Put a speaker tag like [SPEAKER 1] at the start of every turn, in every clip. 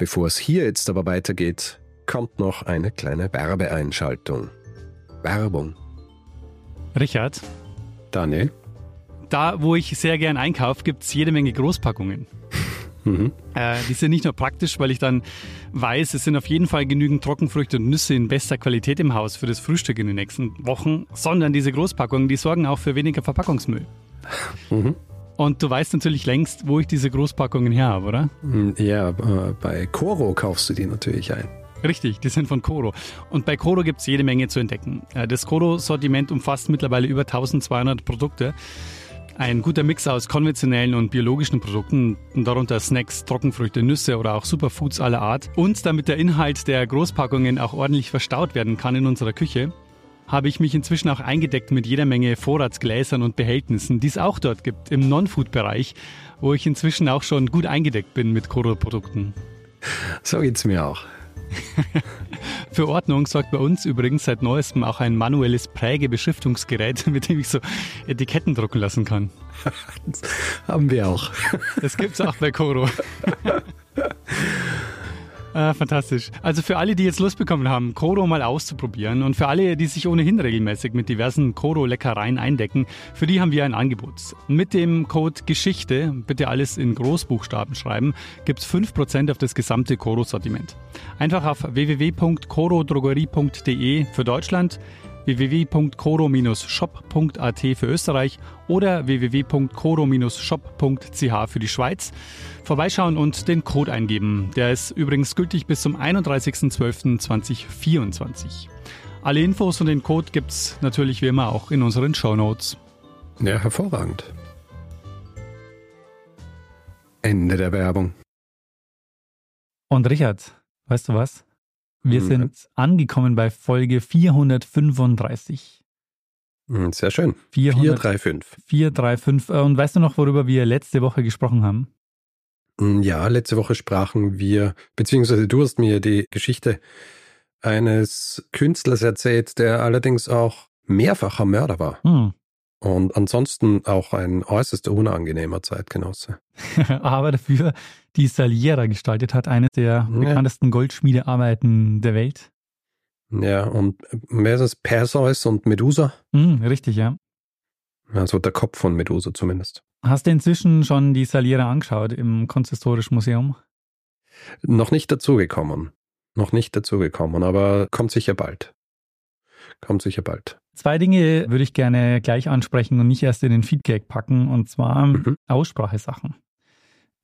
[SPEAKER 1] Bevor es hier jetzt aber weitergeht, kommt noch eine kleine Werbeeinschaltung. Werbung.
[SPEAKER 2] Richard,
[SPEAKER 1] Daniel?
[SPEAKER 2] da wo ich sehr gern einkaufe, gibt es jede Menge Großpackungen.
[SPEAKER 1] Mhm.
[SPEAKER 2] Äh, die sind nicht nur praktisch, weil ich dann weiß, es sind auf jeden Fall genügend Trockenfrüchte und Nüsse in bester Qualität im Haus für das Frühstück in den nächsten Wochen, sondern diese Großpackungen, die sorgen auch für weniger Verpackungsmüll.
[SPEAKER 1] Mhm.
[SPEAKER 2] Und du weißt natürlich längst, wo ich diese Großpackungen her habe, oder?
[SPEAKER 1] Hm, Ja, äh, bei Coro kaufst du die natürlich ein.
[SPEAKER 2] Richtig, die sind von Coro. Und bei Coro gibt es jede Menge zu entdecken. Äh, Das Coro-Sortiment umfasst mittlerweile über 1200 Produkte. Ein guter Mix aus konventionellen und biologischen Produkten, darunter Snacks, Trockenfrüchte, Nüsse oder auch Superfoods aller Art. Und damit der Inhalt der Großpackungen auch ordentlich verstaut werden kann in unserer Küche, habe ich mich inzwischen auch eingedeckt mit jeder Menge Vorratsgläsern und Behältnissen, die es auch dort gibt im Non-Food-Bereich, wo ich inzwischen auch schon gut eingedeckt bin mit Coro-Produkten.
[SPEAKER 1] So geht's mir auch.
[SPEAKER 2] Für Ordnung sorgt bei uns übrigens seit neuestem auch ein manuelles Prägebeschriftungsgerät, mit dem ich so Etiketten drucken lassen kann.
[SPEAKER 1] Das haben wir auch.
[SPEAKER 2] Das gibt's auch bei Coro. Ah, fantastisch. Also für alle, die jetzt Lust bekommen haben, Koro mal auszuprobieren und für alle, die sich ohnehin regelmäßig mit diversen Koro-Leckereien eindecken, für die haben wir ein Angebot. Mit dem Code Geschichte, bitte alles in Großbuchstaben schreiben, gibt's 5% auf das gesamte Koro-Sortiment. Einfach auf www.korodrogerie.de für Deutschland, www.koro-shop.at für Österreich oder www.koro-shop.ch für die Schweiz. Vorbeischauen und den Code eingeben. Der ist übrigens gültig bis zum 31.12.2024. Alle Infos und den Code gibt's natürlich wie immer auch in unseren Shownotes.
[SPEAKER 1] Ja, hervorragend. Ende der Werbung.
[SPEAKER 2] Und Richard, weißt du was? Wir
[SPEAKER 1] Mhm.
[SPEAKER 2] sind angekommen bei Folge 435.
[SPEAKER 1] Hm, Sehr schön.
[SPEAKER 2] 400
[SPEAKER 1] 435.
[SPEAKER 2] 435. Äh, Und weißt du noch, worüber wir letzte Woche gesprochen haben?
[SPEAKER 1] Hm, Ja, letzte Woche sprachen wir, beziehungsweise du hast mir die Geschichte eines Künstlers erzählt, der allerdings auch mehrfacher Mörder war
[SPEAKER 2] Hm.
[SPEAKER 1] Und ansonsten auch ein äußerst unangenehmer Zeitgenosse.
[SPEAKER 2] aber dafür die Saliera gestaltet hat, eines der
[SPEAKER 1] Ja.
[SPEAKER 2] bekanntesten Goldschmiedearbeiten der Welt.
[SPEAKER 1] Ja, und wer ist es? Perseus und Medusa?
[SPEAKER 2] Hm, richtig, ja.
[SPEAKER 1] Also der Kopf von Medusa zumindest.
[SPEAKER 2] Hast du inzwischen schon die Saliera angeschaut im Kunsthistorischen Museum?
[SPEAKER 1] Noch nicht dazugekommen. Noch nicht dazugekommen, aber kommt sicher bald. Kommt sicher bald.
[SPEAKER 2] Zwei Dinge würde ich gerne gleich ansprechen und nicht erst in den Feedback packen, und zwar
[SPEAKER 1] Mhm.
[SPEAKER 2] Aussprachesachen.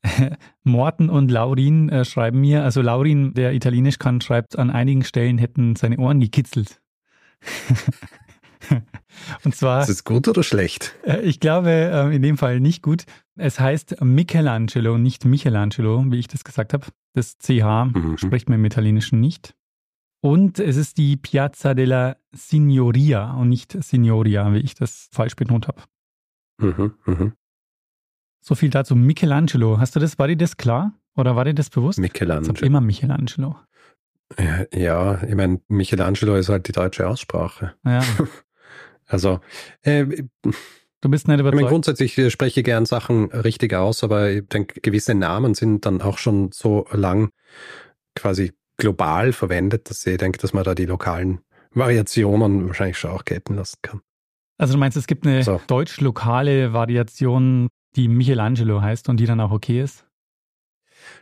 [SPEAKER 2] Morten und Laurin äh, schreiben mir, also Laurin, der Italienisch kann, schreibt, an einigen Stellen hätten seine Ohren gekitzelt. und zwar,
[SPEAKER 1] Ist es gut oder schlecht?
[SPEAKER 2] äh, ich glaube äh, in dem Fall nicht gut. Es heißt Michelangelo, nicht Michelangelo, wie ich das gesagt habe. Das CH
[SPEAKER 1] Mhm.
[SPEAKER 2] spricht man im Italienischen nicht. Und es ist die Piazza della Signoria und nicht Signoria, wie ich das falsch betont habe.
[SPEAKER 1] Mhm, mhm.
[SPEAKER 2] So viel dazu. Michelangelo, hast du das, war dir das klar? Oder war dir das bewusst? Ich
[SPEAKER 1] Michelangelo.
[SPEAKER 2] immer Michelangelo.
[SPEAKER 1] Ja, ja, ich meine, Michelangelo ist halt die deutsche Aussprache.
[SPEAKER 2] Ja,
[SPEAKER 1] Also, äh, ich
[SPEAKER 2] du bist nicht
[SPEAKER 1] meine,
[SPEAKER 2] überzeugt.
[SPEAKER 1] grundsätzlich äh, spreche ich gern Sachen richtig aus, aber ich denke, gewisse Namen sind dann auch schon so lang quasi global verwendet, dass ich denke, dass man da die lokalen Variationen wahrscheinlich schon auch gelten lassen kann.
[SPEAKER 2] Also du meinst, es gibt eine
[SPEAKER 1] So.
[SPEAKER 2] deutsch-lokale Variation, die Michelangelo heißt und die dann auch okay ist?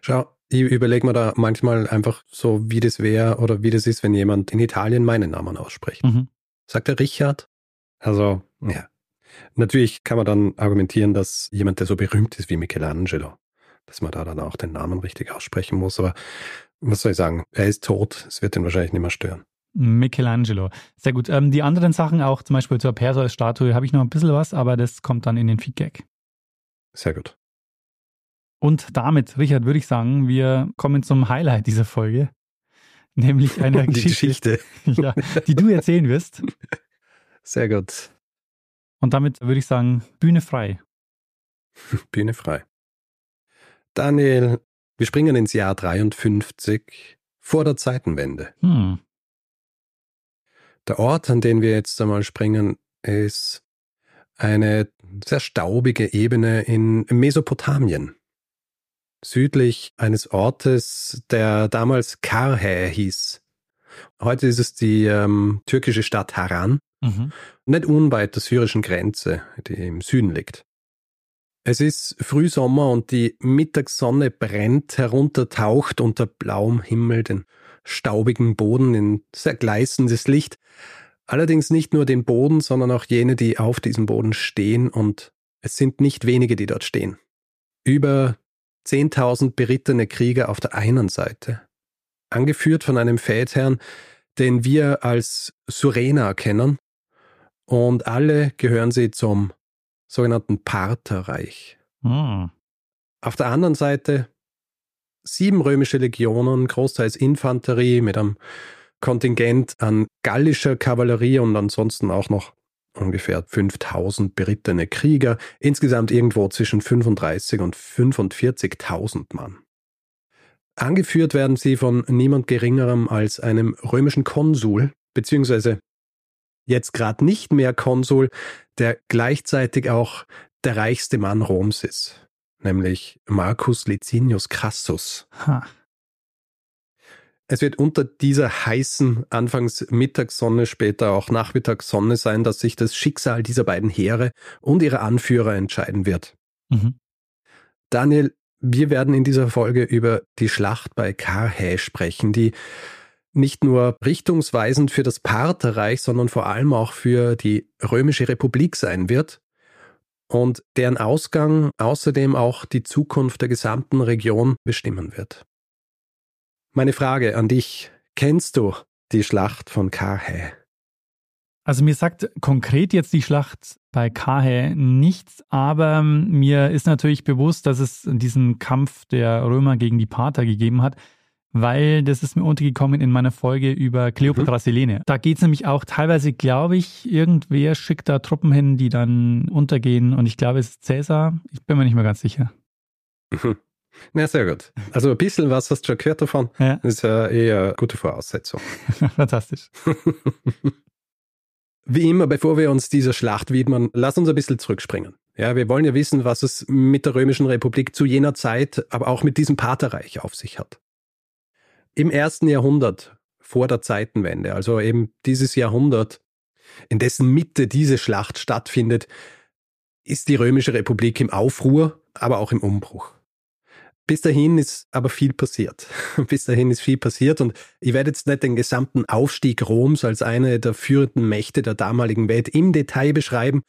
[SPEAKER 1] Schau, ich überlege mir da manchmal einfach so, wie das wäre oder wie das ist, wenn jemand in Italien meinen Namen ausspricht.
[SPEAKER 2] Mhm.
[SPEAKER 1] Sagt er Richard? Also, ja. Natürlich kann man dann argumentieren, dass jemand, der so berühmt ist wie Michelangelo, dass man da dann auch den Namen richtig aussprechen muss. Aber was soll ich sagen? Er ist tot. Es wird ihn wahrscheinlich nicht mehr stören.
[SPEAKER 2] Michelangelo. Sehr gut. Ähm, die anderen Sachen, auch zum Beispiel zur Perseus-Statue, habe ich noch ein bisschen was, aber das kommt dann in den Feedback.
[SPEAKER 1] Sehr gut.
[SPEAKER 2] Und damit, Richard, würde ich sagen, wir kommen zum Highlight dieser Folge, nämlich einer
[SPEAKER 1] Die
[SPEAKER 2] Geschichte,
[SPEAKER 1] Geschichte.
[SPEAKER 2] ja, die du erzählen wirst.
[SPEAKER 1] Sehr gut.
[SPEAKER 2] Und damit würde ich sagen, Bühne frei.
[SPEAKER 1] Bühne frei. Daniel, wir springen ins Jahr 53 vor der Zeitenwende.
[SPEAKER 2] Hm.
[SPEAKER 1] Der Ort, an den wir jetzt einmal springen, ist eine sehr staubige Ebene in Mesopotamien. Südlich eines Ortes, der damals Karhä hieß. Heute ist es die ähm, türkische Stadt Haran,
[SPEAKER 2] Mhm.
[SPEAKER 1] nicht unweit der syrischen Grenze, die im Süden liegt. Es ist Frühsommer und die Mittagssonne brennt heruntertaucht unter blauem Himmel den staubigen Boden in sehr gleißendes Licht. Allerdings nicht nur den Boden, sondern auch jene, die auf diesem Boden stehen und es sind nicht wenige, die dort stehen. Über 10.000 berittene Krieger auf der einen Seite, angeführt von einem Feldherrn, den wir als Surena kennen, und alle gehören sie zum sogenannten Partherreich.
[SPEAKER 2] Hm.
[SPEAKER 1] Auf der anderen Seite sieben römische Legionen, großteils Infanterie mit einem Kontingent an gallischer Kavallerie und ansonsten auch noch ungefähr 5000 berittene Krieger, insgesamt irgendwo zwischen 35 und 45.000 Mann. Angeführt werden sie von niemand Geringerem als einem römischen Konsul, beziehungsweise jetzt gerade nicht mehr Konsul, der gleichzeitig auch der reichste Mann Roms ist, nämlich Marcus Licinius Crassus.
[SPEAKER 2] Ha.
[SPEAKER 1] Es wird unter dieser heißen anfangs Mittagssonne, später auch Nachmittagssonne sein, dass sich das Schicksal dieser beiden Heere und ihrer Anführer entscheiden wird.
[SPEAKER 2] Mhm.
[SPEAKER 1] Daniel, wir werden in dieser Folge über die Schlacht bei Karhä sprechen, die nicht nur richtungsweisend für das Partherreich, sondern vor allem auch für die Römische Republik sein wird und deren Ausgang außerdem auch die Zukunft der gesamten Region bestimmen wird. Meine Frage an dich, kennst du die Schlacht von Karhä?
[SPEAKER 2] Also mir sagt konkret jetzt die Schlacht bei Karhä nichts, aber mir ist natürlich bewusst, dass es diesen Kampf der Römer gegen die Parther gegeben hat, weil das ist mir untergekommen in meiner Folge über Kleopatra Selene. Da geht es nämlich auch teilweise, glaube ich, irgendwer schickt da Truppen hin, die dann untergehen und ich glaube, es ist Cäsar. Ich bin mir nicht mehr ganz sicher.
[SPEAKER 1] Na, sehr gut. Also ein bisschen was hast du schon gehört davon.
[SPEAKER 2] Ja,
[SPEAKER 1] Das ist ja eher eine gute Voraussetzung.
[SPEAKER 2] fantastisch.
[SPEAKER 1] Wie immer, bevor wir uns dieser Schlacht widmen, lass uns ein bisschen zurückspringen. Ja, wir wollen ja wissen, was es mit der Römischen Republik zu jener Zeit, aber auch mit diesem Partherreich auf sich hat. Im ersten Jahrhundert vor der Zeitenwende, also eben dieses Jahrhundert, in dessen Mitte diese Schlacht stattfindet, ist die Römische Republik im Aufruhr, aber auch im Umbruch. Bis dahin ist aber viel passiert. Bis dahin ist viel passiert und ich werde jetzt nicht den gesamten Aufstieg Roms als eine der führenden Mächte der damaligen Welt im Detail beschreiben,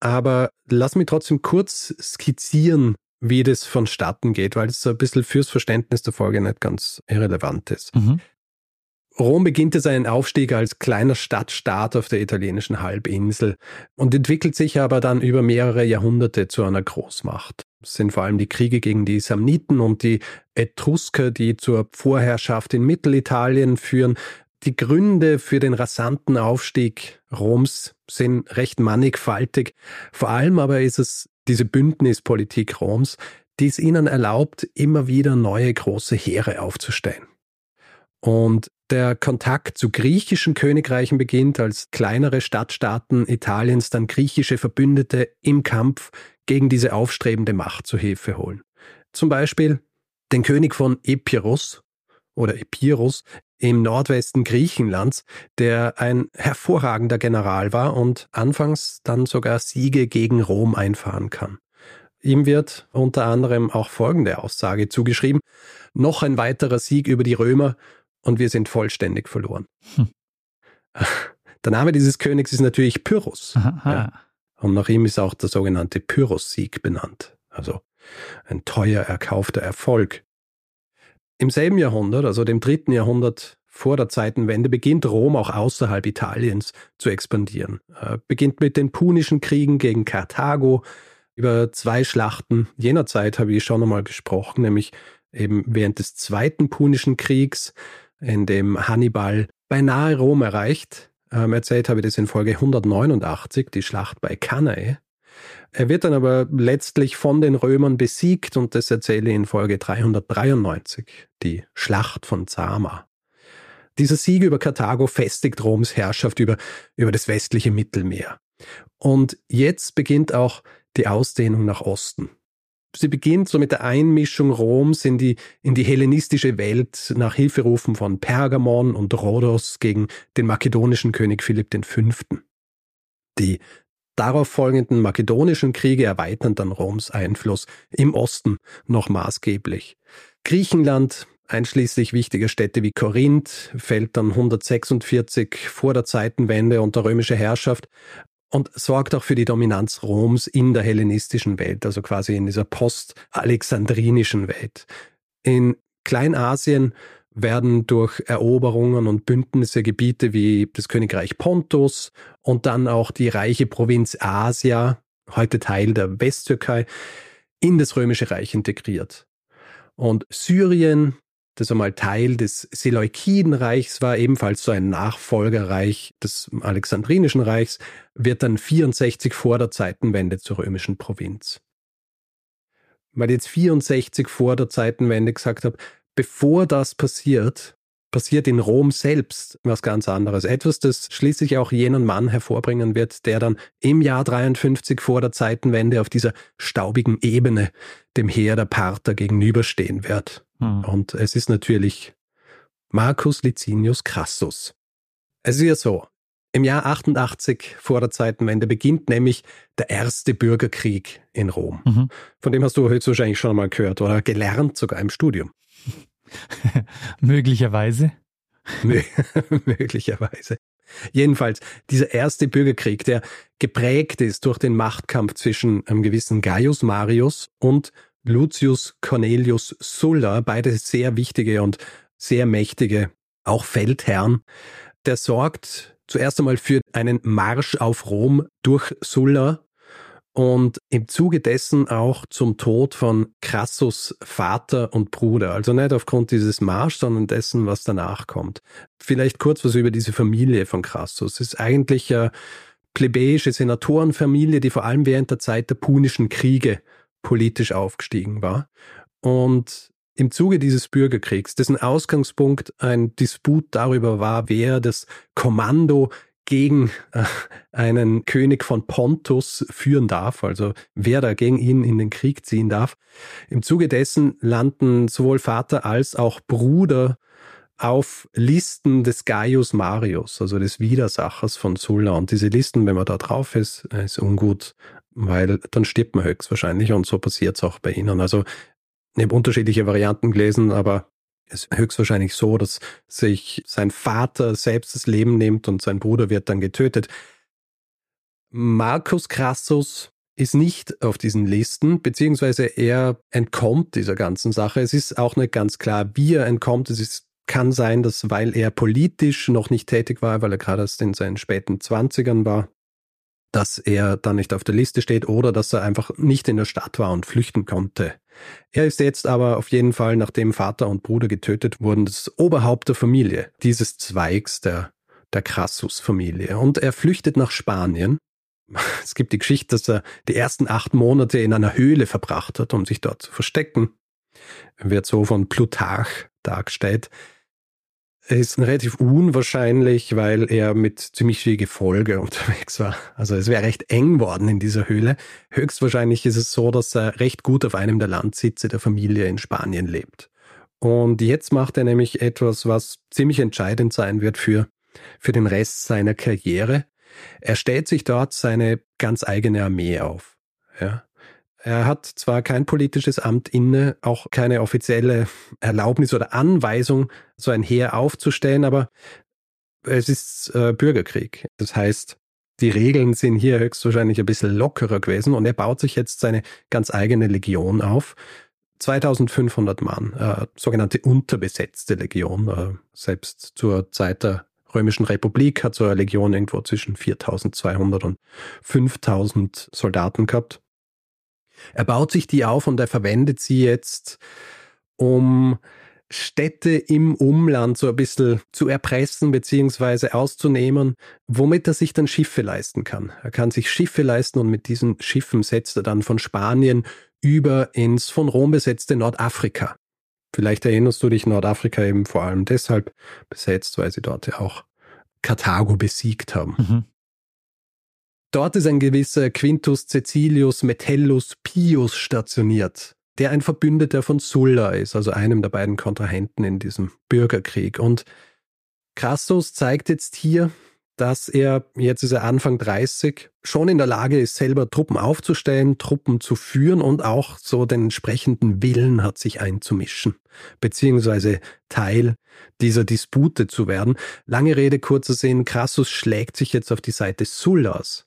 [SPEAKER 1] aber lass mich trotzdem kurz skizzieren, wie das vonstatten geht, weil es so ein bisschen fürs Verständnis der Folge nicht ganz irrelevant ist.
[SPEAKER 2] Mhm.
[SPEAKER 1] Rom beginnte seinen Aufstieg als kleiner Stadtstaat auf der italienischen Halbinsel und entwickelt sich aber dann über mehrere Jahrhunderte zu einer Großmacht. Es sind vor allem die Kriege gegen die Samniten und die Etrusker, die zur Vorherrschaft in Mittelitalien führen. Die Gründe für den rasanten Aufstieg Roms sind recht mannigfaltig. Vor allem aber ist es diese Bündnispolitik Roms, die es ihnen erlaubt, immer wieder neue große Heere aufzustellen. Und der Kontakt zu griechischen Königreichen beginnt, als kleinere Stadtstaaten Italiens dann griechische Verbündete im Kampf gegen diese aufstrebende Macht zu Hilfe holen. Zum Beispiel den König von Epirus oder Epirus im Nordwesten Griechenlands, der ein hervorragender General war und anfangs dann sogar Siege gegen Rom einfahren kann. Ihm wird unter anderem auch folgende Aussage zugeschrieben, noch ein weiterer Sieg über die Römer und wir sind vollständig verloren.
[SPEAKER 2] Hm.
[SPEAKER 1] Der Name dieses Königs ist natürlich Pyrrhus. Ja. Und nach ihm ist auch der sogenannte Pyrrhus-Sieg benannt. Also ein teuer erkaufter Erfolg. Im selben Jahrhundert, also dem dritten Jahrhundert vor der Zeitenwende, beginnt Rom auch außerhalb Italiens zu expandieren. Er beginnt mit den Punischen Kriegen gegen Karthago, Über zwei Schlachten jener Zeit habe ich schon einmal gesprochen, nämlich eben während des Zweiten Punischen Kriegs, in dem Hannibal beinahe Rom erreicht. Ähm, erzählt habe ich das in Folge 189, die Schlacht bei Cannae. Er wird dann aber letztlich von den Römern besiegt und das erzähle ich in Folge 393, die Schlacht von Zama. Dieser Sieg über Karthago festigt Roms Herrschaft über, über das westliche Mittelmeer. Und jetzt beginnt auch die Ausdehnung nach Osten. Sie beginnt so mit der Einmischung Roms in die, in die hellenistische Welt nach Hilferufen von Pergamon und Rhodos gegen den makedonischen König Philipp V. Die darauf folgenden makedonischen Kriege erweitern dann Roms Einfluss im Osten noch maßgeblich. Griechenland, einschließlich wichtiger Städte wie Korinth, fällt dann 146 vor der Zeitenwende unter römischer Herrschaft und sorgt auch für die Dominanz Roms in der hellenistischen Welt, also quasi in dieser post-alexandrinischen Welt. In Kleinasien werden durch Eroberungen und Bündnisse Gebiete wie das Königreich Pontus und dann auch die reiche Provinz Asia, heute Teil der Westtürkei, in das römische Reich integriert. Und Syrien, das einmal Teil des Seleukidenreichs war, ebenfalls so ein Nachfolgerreich des Alexandrinischen Reichs, wird dann 64 vor der Zeitenwende zur römischen Provinz. Weil ich jetzt 64 vor der Zeitenwende gesagt habe, bevor das passiert, passiert in Rom selbst was ganz anderes. Etwas, das schließlich auch jenen Mann hervorbringen wird, der dann im Jahr 53 vor der Zeitenwende auf dieser staubigen Ebene dem Heer der Parther gegenüberstehen wird. Mhm. Und es ist natürlich Marcus Licinius Crassus. Es ist ja so, im Jahr 88 vor der Zeitenwende beginnt nämlich der erste Bürgerkrieg in Rom. Mhm. Von dem hast du höchstwahrscheinlich schon mal gehört oder gelernt, sogar im Studium.
[SPEAKER 2] Möglicherweise.
[SPEAKER 1] Möglicherweise. Jedenfalls, dieser erste Bürgerkrieg, der geprägt ist durch den Machtkampf zwischen einem gewissen Gaius Marius und Lucius Cornelius Sulla, beide sehr wichtige und sehr mächtige, auch Feldherren, der sorgt zuerst einmal für einen Marsch auf Rom durch Sulla und im Zuge dessen auch zum Tod von Crassus Vater und Bruder. Also nicht aufgrund dieses Marsch, sondern dessen, was danach kommt. Vielleicht kurz was über diese Familie von Crassus. Es ist eigentlich eine plebejische Senatorenfamilie, die vor allem während der Zeit der Punischen Kriege politisch aufgestiegen war. Und im Zuge dieses Bürgerkriegs, dessen Ausgangspunkt ein Disput darüber war, wer das Kommando gegen äh, einen König von Pontus führen darf, also wer da gegen ihn in den Krieg ziehen darf. Im Zuge dessen landen sowohl Vater als auch Bruder auf Listen des Gaius Marius, also des Widersachers von Sulla. Und diese Listen, wenn man da drauf ist, ist ungut, weil dann stirbt man höchstwahrscheinlich und so passiert es auch bei ihnen. Also ich habe unterschiedliche Varianten gelesen, aber ist höchstwahrscheinlich so, dass sich sein Vater selbst das Leben nimmt und sein Bruder wird dann getötet. Marcus Crassus ist nicht auf diesen Listen, beziehungsweise er entkommt dieser ganzen Sache. Es ist auch nicht ganz klar, wie er entkommt. Es ist, kann sein, dass weil er politisch noch nicht tätig war, weil er gerade erst in seinen späten Zwanzigern war, dass er dann nicht auf der Liste steht oder dass er einfach nicht in der Stadt war und flüchten konnte. Er ist jetzt aber auf jeden Fall, nachdem Vater und Bruder getötet wurden, das Oberhaupt der Familie, dieses Zweigs der, der Crassus-Familie. Und er flüchtet nach Spanien. Es gibt die Geschichte, dass er die ersten acht Monate in einer Höhle verbracht hat, um sich dort zu verstecken. Er wird so von Plutarch dargestellt ist relativ unwahrscheinlich, weil er mit ziemlich viel Gefolge unterwegs war. Also es wäre recht eng worden in dieser Höhle. Höchstwahrscheinlich ist es so, dass er recht gut auf einem der Landsitze der Familie in Spanien lebt. Und jetzt macht er nämlich etwas, was ziemlich entscheidend sein wird für, für den Rest seiner Karriere. Er stellt sich dort seine ganz eigene Armee auf. Ja. Er hat zwar kein politisches Amt inne, auch keine offizielle Erlaubnis oder Anweisung, so ein Heer aufzustellen, aber es ist äh, Bürgerkrieg. Das heißt, die Regeln sind hier höchstwahrscheinlich ein bisschen lockerer gewesen und er baut sich jetzt seine ganz eigene Legion auf. 2500 Mann, äh, sogenannte unterbesetzte Legion. Äh, selbst zur Zeit der Römischen Republik hat so eine Legion irgendwo zwischen 4200 und 5000 Soldaten gehabt. Er baut sich die auf und er verwendet sie jetzt, um Städte im Umland so ein bisschen zu erpressen beziehungsweise auszunehmen, womit er sich dann Schiffe leisten kann. Er kann sich Schiffe leisten und mit diesen Schiffen setzt er dann von Spanien über ins von Rom besetzte Nordafrika. Vielleicht erinnerst du dich, Nordafrika eben vor allem deshalb besetzt, weil sie dort ja auch Karthago besiegt haben. Mhm. Dort ist ein gewisser Quintus Cecilius Metellus Pius stationiert der ein Verbündeter von Sulla ist, also einem der beiden Kontrahenten in diesem Bürgerkrieg. Und Crassus zeigt jetzt hier, dass er, jetzt ist er Anfang 30, schon in der Lage ist, selber Truppen aufzustellen, Truppen zu führen und auch so den entsprechenden Willen hat, sich einzumischen, beziehungsweise Teil dieser Dispute zu werden. Lange Rede, kurzer Sinn, Crassus schlägt sich jetzt auf die Seite Sullas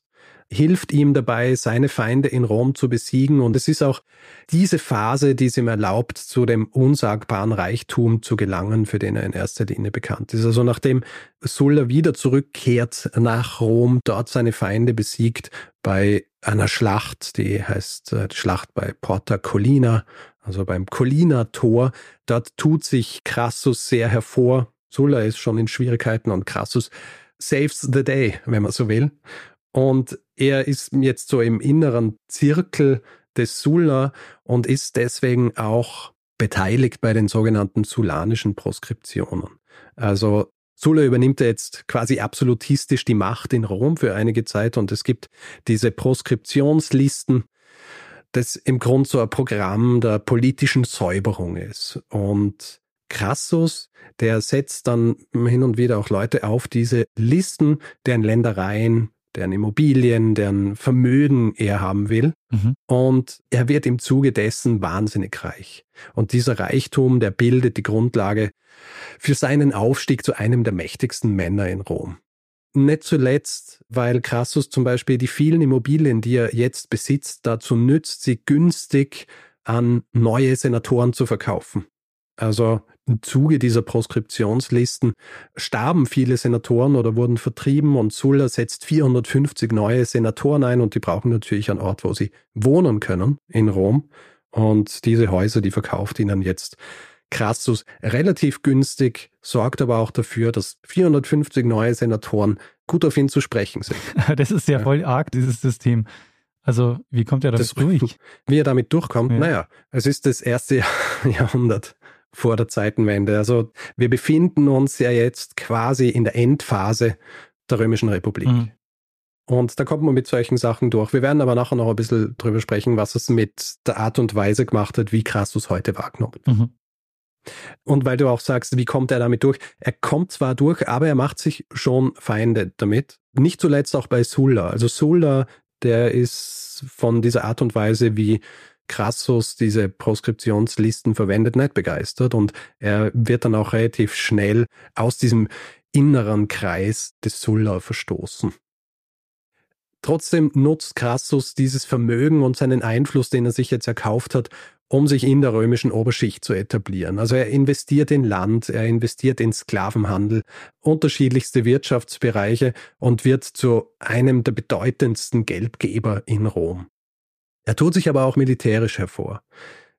[SPEAKER 1] hilft ihm dabei, seine Feinde in Rom zu besiegen. Und es ist auch diese Phase, die es ihm erlaubt, zu dem unsagbaren Reichtum zu gelangen, für den er in erster Linie bekannt ist. Also nachdem Sulla wieder zurückkehrt nach Rom, dort seine Feinde besiegt, bei einer Schlacht, die heißt äh, Schlacht bei Porta Collina, also beim Collina-Tor. Dort tut sich Crassus sehr hervor. Sulla ist schon in Schwierigkeiten und Crassus saves the day, wenn man so will. Und er ist jetzt so im inneren Zirkel des Sulla und ist deswegen auch beteiligt bei den sogenannten sulanischen Proskriptionen. Also Sulla übernimmt jetzt quasi absolutistisch die Macht in Rom für einige Zeit und es gibt diese Proskriptionslisten, das im Grunde so ein Programm der politischen Säuberung ist. Und Crassus, der setzt dann hin und wieder auch Leute auf diese Listen, deren Ländereien deren Immobilien, deren Vermögen er haben will. Mhm. Und er wird im Zuge dessen wahnsinnig reich. Und dieser Reichtum, der bildet die Grundlage für seinen Aufstieg zu einem der mächtigsten Männer in Rom. Nicht zuletzt, weil Crassus zum Beispiel die vielen Immobilien, die er jetzt besitzt, dazu nützt, sie günstig an neue Senatoren zu verkaufen. Also im Zuge dieser Proskriptionslisten starben viele Senatoren oder wurden vertrieben und Sulla setzt 450 neue Senatoren ein und die brauchen natürlich einen Ort, wo sie wohnen können in Rom. Und diese Häuser, die verkauft ihnen jetzt Crassus relativ günstig, sorgt aber auch dafür, dass 450 neue Senatoren gut auf ihn zu sprechen sind.
[SPEAKER 2] Das ist ja voll arg, dieses System. Also, wie kommt er damit das, durch?
[SPEAKER 1] Wie er damit durchkommt? Ja. Naja, es ist das erste Jahrhundert vor der Zeitenwende. Also wir befinden uns ja jetzt quasi in der Endphase der Römischen Republik. Mhm. Und da kommt man mit solchen Sachen durch. Wir werden aber nachher noch ein bisschen drüber sprechen, was es mit der Art und Weise gemacht hat, wie Crassus heute wahrgenommen mhm. Und weil du auch sagst, wie kommt er damit durch? Er kommt zwar durch, aber er macht sich schon Feinde damit. Nicht zuletzt auch bei Sulla. Also Sulla, der ist von dieser Art und Weise, wie Crassus diese Proskriptionslisten verwendet, nicht begeistert und er wird dann auch relativ schnell aus diesem inneren Kreis des Sulla verstoßen. Trotzdem nutzt Crassus dieses Vermögen und seinen Einfluss, den er sich jetzt erkauft hat, um sich in der römischen Oberschicht zu etablieren. Also er investiert in Land, er investiert in Sklavenhandel, unterschiedlichste Wirtschaftsbereiche und wird zu einem der bedeutendsten Geldgeber in Rom. Er tut sich aber auch militärisch hervor.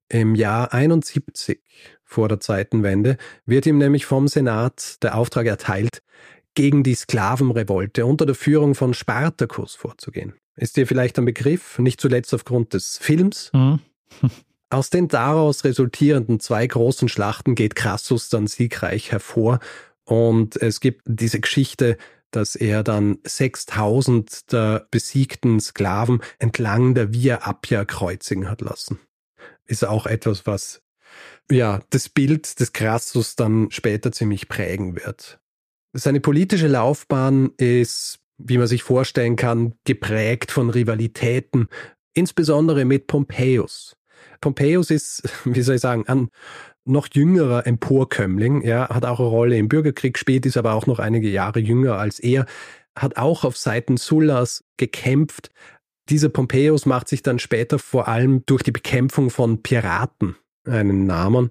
[SPEAKER 1] Im Jahr 71 vor der Zeitenwende wird ihm nämlich vom Senat der Auftrag erteilt, gegen die Sklavenrevolte unter der Führung von Spartacus vorzugehen. Ist dir vielleicht ein Begriff, nicht zuletzt aufgrund des Films? Mhm. Aus den daraus resultierenden zwei großen Schlachten geht Crassus dann siegreich hervor und es gibt diese Geschichte dass er dann 6000 der besiegten Sklaven entlang der Via Appia kreuzigen hat lassen. Ist auch etwas, was ja das Bild des Crassus dann später ziemlich prägen wird. Seine politische Laufbahn ist, wie man sich vorstellen kann, geprägt von Rivalitäten, insbesondere mit Pompeius. Pompeius ist, wie soll ich sagen, ein noch jüngerer Emporkömmling, ja, hat auch eine Rolle im Bürgerkrieg gespielt, ist aber auch noch einige Jahre jünger als er, hat auch auf Seiten Sullas gekämpft. Dieser Pompeius macht sich dann später vor allem durch die Bekämpfung von Piraten einen Namen.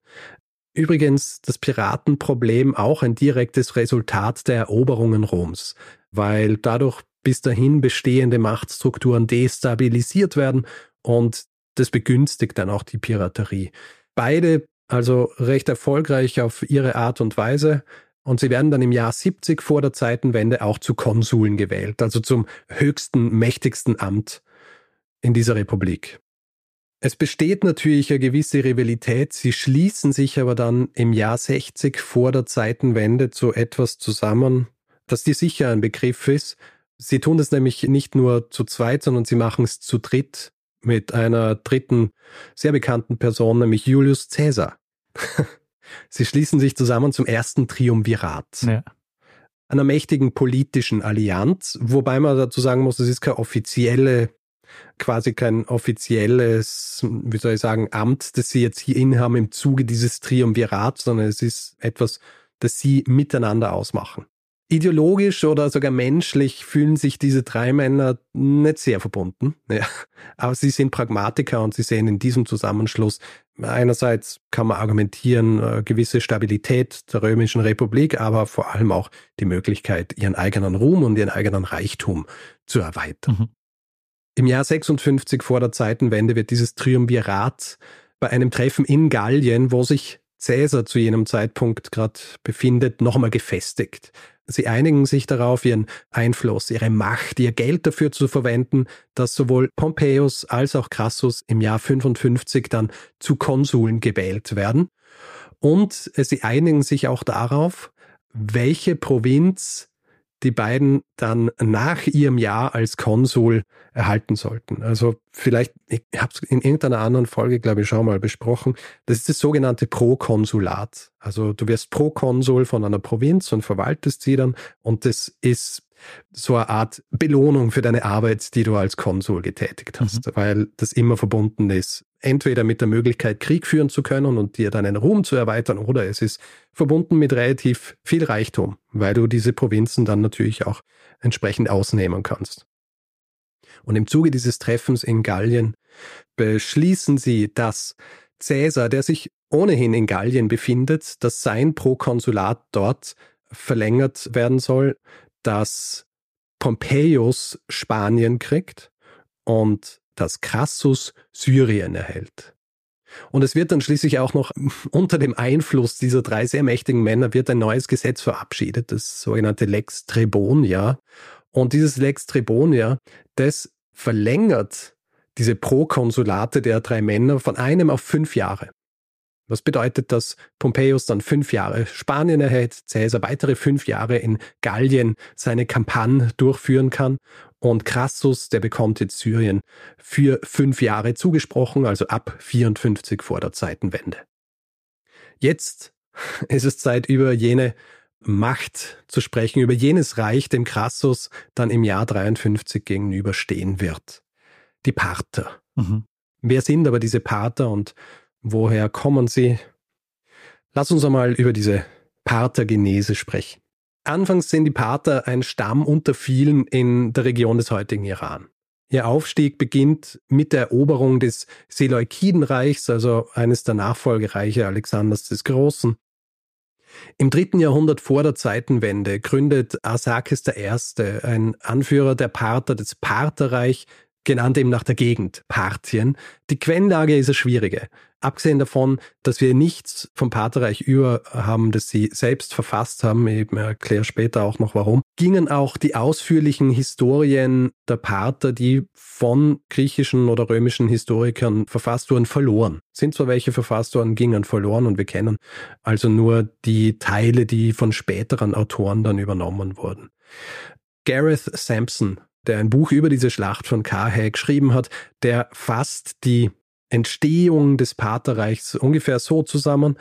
[SPEAKER 1] Übrigens das Piratenproblem auch ein direktes Resultat der Eroberungen Roms, weil dadurch bis dahin bestehende Machtstrukturen destabilisiert werden und das begünstigt dann auch die Piraterie. Beide also recht erfolgreich auf ihre Art und Weise. Und sie werden dann im Jahr 70 vor der Zeitenwende auch zu Konsuln gewählt, also zum höchsten, mächtigsten Amt in dieser Republik. Es besteht natürlich eine gewisse Rivalität, sie schließen sich aber dann im Jahr 60 vor der Zeitenwende zu etwas zusammen, das dir sicher ein Begriff ist. Sie tun es nämlich nicht nur zu zweit, sondern sie machen es zu dritt mit einer dritten, sehr bekannten Person, nämlich Julius Caesar. Sie schließen sich zusammen zum ersten Triumvirat. Ja. Einer mächtigen politischen Allianz, wobei man dazu sagen muss, es ist keine offizielle, quasi kein offizielles, wie soll ich sagen, Amt, das sie jetzt hier innehaben im Zuge dieses Triumvirats, sondern es ist etwas, das sie miteinander ausmachen. Ideologisch oder sogar menschlich fühlen sich diese drei Männer nicht sehr verbunden. Ja. Aber sie sind Pragmatiker und sie sehen in diesem Zusammenschluss einerseits kann man argumentieren, äh, gewisse Stabilität der römischen Republik, aber vor allem auch die Möglichkeit, ihren eigenen Ruhm und ihren eigenen Reichtum zu erweitern. Mhm. Im Jahr 56 vor der Zeitenwende wird dieses Triumvirat bei einem Treffen in Gallien, wo sich Caesar zu jenem Zeitpunkt gerade befindet, nochmal gefestigt. Sie einigen sich darauf, ihren Einfluss, ihre Macht, ihr Geld dafür zu verwenden, dass sowohl Pompeius als auch Crassus im Jahr 55 dann zu Konsuln gewählt werden. Und sie einigen sich auch darauf, welche Provinz die beiden dann nach ihrem Jahr als Konsul erhalten sollten. Also vielleicht, ich habe es in irgendeiner anderen Folge, glaube ich, schon mal besprochen, das ist das sogenannte Prokonsulat. Also du wirst Prokonsul von einer Provinz und verwaltest sie dann und das ist so eine Art Belohnung für deine Arbeit, die du als Konsul getätigt hast, mhm. weil das immer verbunden ist entweder mit der Möglichkeit, Krieg führen zu können und dir deinen Ruhm zu erweitern, oder es ist verbunden mit relativ viel Reichtum, weil du diese Provinzen dann natürlich auch entsprechend ausnehmen kannst. Und im Zuge dieses Treffens in Gallien beschließen sie, dass Caesar, der sich ohnehin in Gallien befindet, dass sein Prokonsulat dort verlängert werden soll, dass Pompeius Spanien kriegt und dass Crassus Syrien erhält. Und es wird dann schließlich auch noch unter dem Einfluss dieser drei sehr mächtigen Männer wird ein neues Gesetz verabschiedet, das sogenannte Lex Trebonia. Und dieses Lex Trebonia, das verlängert diese Prokonsulate der drei Männer von einem auf fünf Jahre. Was bedeutet, dass Pompeius dann fünf Jahre Spanien erhält, Caesar weitere fünf Jahre in Gallien seine Kampagne durchführen kann und Crassus, der bekommt jetzt Syrien für fünf Jahre zugesprochen, also ab 54 vor der Zeitenwende. Jetzt ist es Zeit, über jene Macht zu sprechen, über jenes Reich, dem Crassus dann im Jahr 53 gegenüberstehen wird. Die Parther. Mhm. Wer sind aber diese Parther und Woher kommen sie? Lass uns einmal über diese Parthergenese sprechen. Anfangs sind die Parther ein Stamm unter vielen in der Region des heutigen Iran. Ihr Aufstieg beginnt mit der Eroberung des Seleukidenreichs, also eines der Nachfolgereiche Alexanders des Großen. Im dritten Jahrhundert vor der Zeitenwende gründet Arsakes I., ein Anführer der Parther des Partherreich, genannt eben nach der Gegend, Parthien. Die Quellenlage ist eine schwierige. Abgesehen davon, dass wir nichts vom Paterreich über haben, das sie selbst verfasst haben, ich erkläre später auch noch warum, gingen auch die ausführlichen Historien der Pater, die von griechischen oder römischen Historikern verfasst wurden, verloren. Sind zwar welche verfasst worden, gingen verloren und wir kennen also nur die Teile, die von späteren Autoren dann übernommen wurden. Gareth Sampson der ein Buch über diese Schlacht von Carhae geschrieben hat, der fasst die Entstehung des Paterreichs ungefähr so zusammen.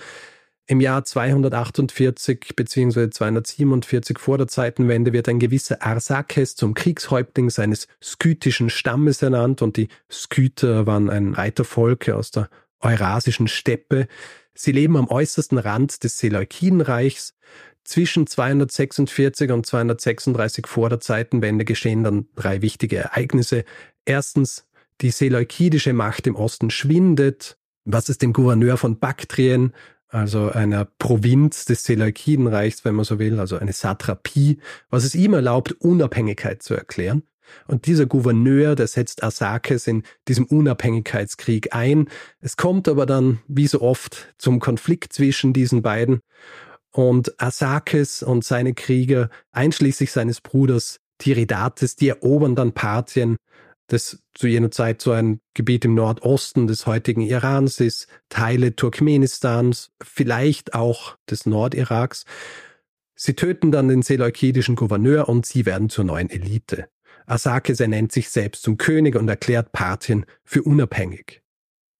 [SPEAKER 1] Im Jahr 248 bzw. 247 vor der Zeitenwende wird ein gewisser Arsakes zum Kriegshäuptling seines skytischen Stammes ernannt und die Skyther waren ein Reitervolk aus der eurasischen Steppe. Sie leben am äußersten Rand des Seleukidenreichs. Zwischen 246 und 236 vor der Zeitenwende geschehen dann drei wichtige Ereignisse. Erstens, die seleukidische Macht im Osten schwindet, was es dem Gouverneur von Baktrien, also einer Provinz des Seleukidenreichs, wenn man so will, also eine Satrapie, was es ihm erlaubt, Unabhängigkeit zu erklären. Und dieser Gouverneur, der setzt Asakes in diesem Unabhängigkeitskrieg ein. Es kommt aber dann, wie so oft, zum Konflikt zwischen diesen beiden. Und Asakes und seine Krieger, einschließlich seines Bruders Tiridates, die erobern dann Parthien, das zu jener Zeit so ein Gebiet im Nordosten des heutigen Irans ist, Teile Turkmenistans, vielleicht auch des Nordiraks. Sie töten dann den seleukidischen Gouverneur und sie werden zur neuen Elite. Asakes ernennt sich selbst zum König und erklärt Parthien für unabhängig.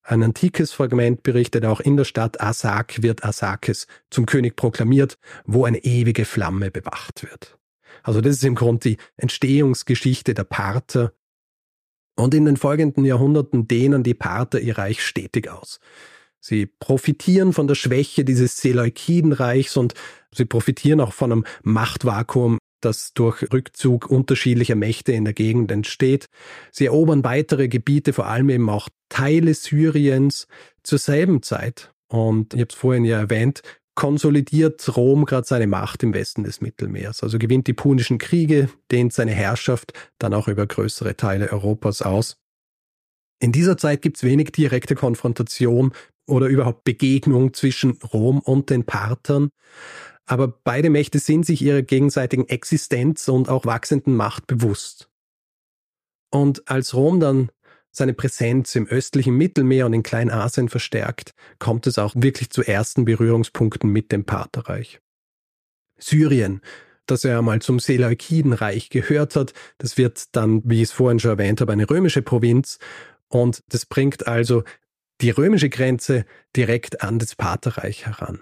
[SPEAKER 1] Ein antikes Fragment berichtet auch in der Stadt Asak wird Asakes zum König proklamiert, wo eine ewige Flamme bewacht wird. Also das ist im Grunde die Entstehungsgeschichte der Parther. Und in den folgenden Jahrhunderten dehnen die Parther ihr Reich stetig aus. Sie profitieren von der Schwäche dieses Seleukidenreichs und sie profitieren auch von einem Machtvakuum das durch Rückzug unterschiedlicher Mächte in der Gegend entsteht. Sie erobern weitere Gebiete, vor allem eben auch Teile Syriens zur selben Zeit. Und ich habe es vorhin ja erwähnt, konsolidiert Rom gerade seine Macht im Westen des Mittelmeers. Also gewinnt die Punischen Kriege, dehnt seine Herrschaft dann auch über größere Teile Europas aus. In dieser Zeit gibt es wenig direkte Konfrontation oder überhaupt Begegnung zwischen Rom und den Parthern. Aber beide Mächte sind sich ihrer gegenseitigen Existenz und auch wachsenden Macht bewusst. Und als Rom dann seine Präsenz im östlichen Mittelmeer und in Kleinasien verstärkt, kommt es auch wirklich zu ersten Berührungspunkten mit dem Partherreich. Syrien, das ja einmal zum Seleukidenreich gehört hat, das wird dann, wie ich es vorhin schon erwähnt habe, eine römische Provinz und das bringt also die römische Grenze direkt an das Partherreich heran.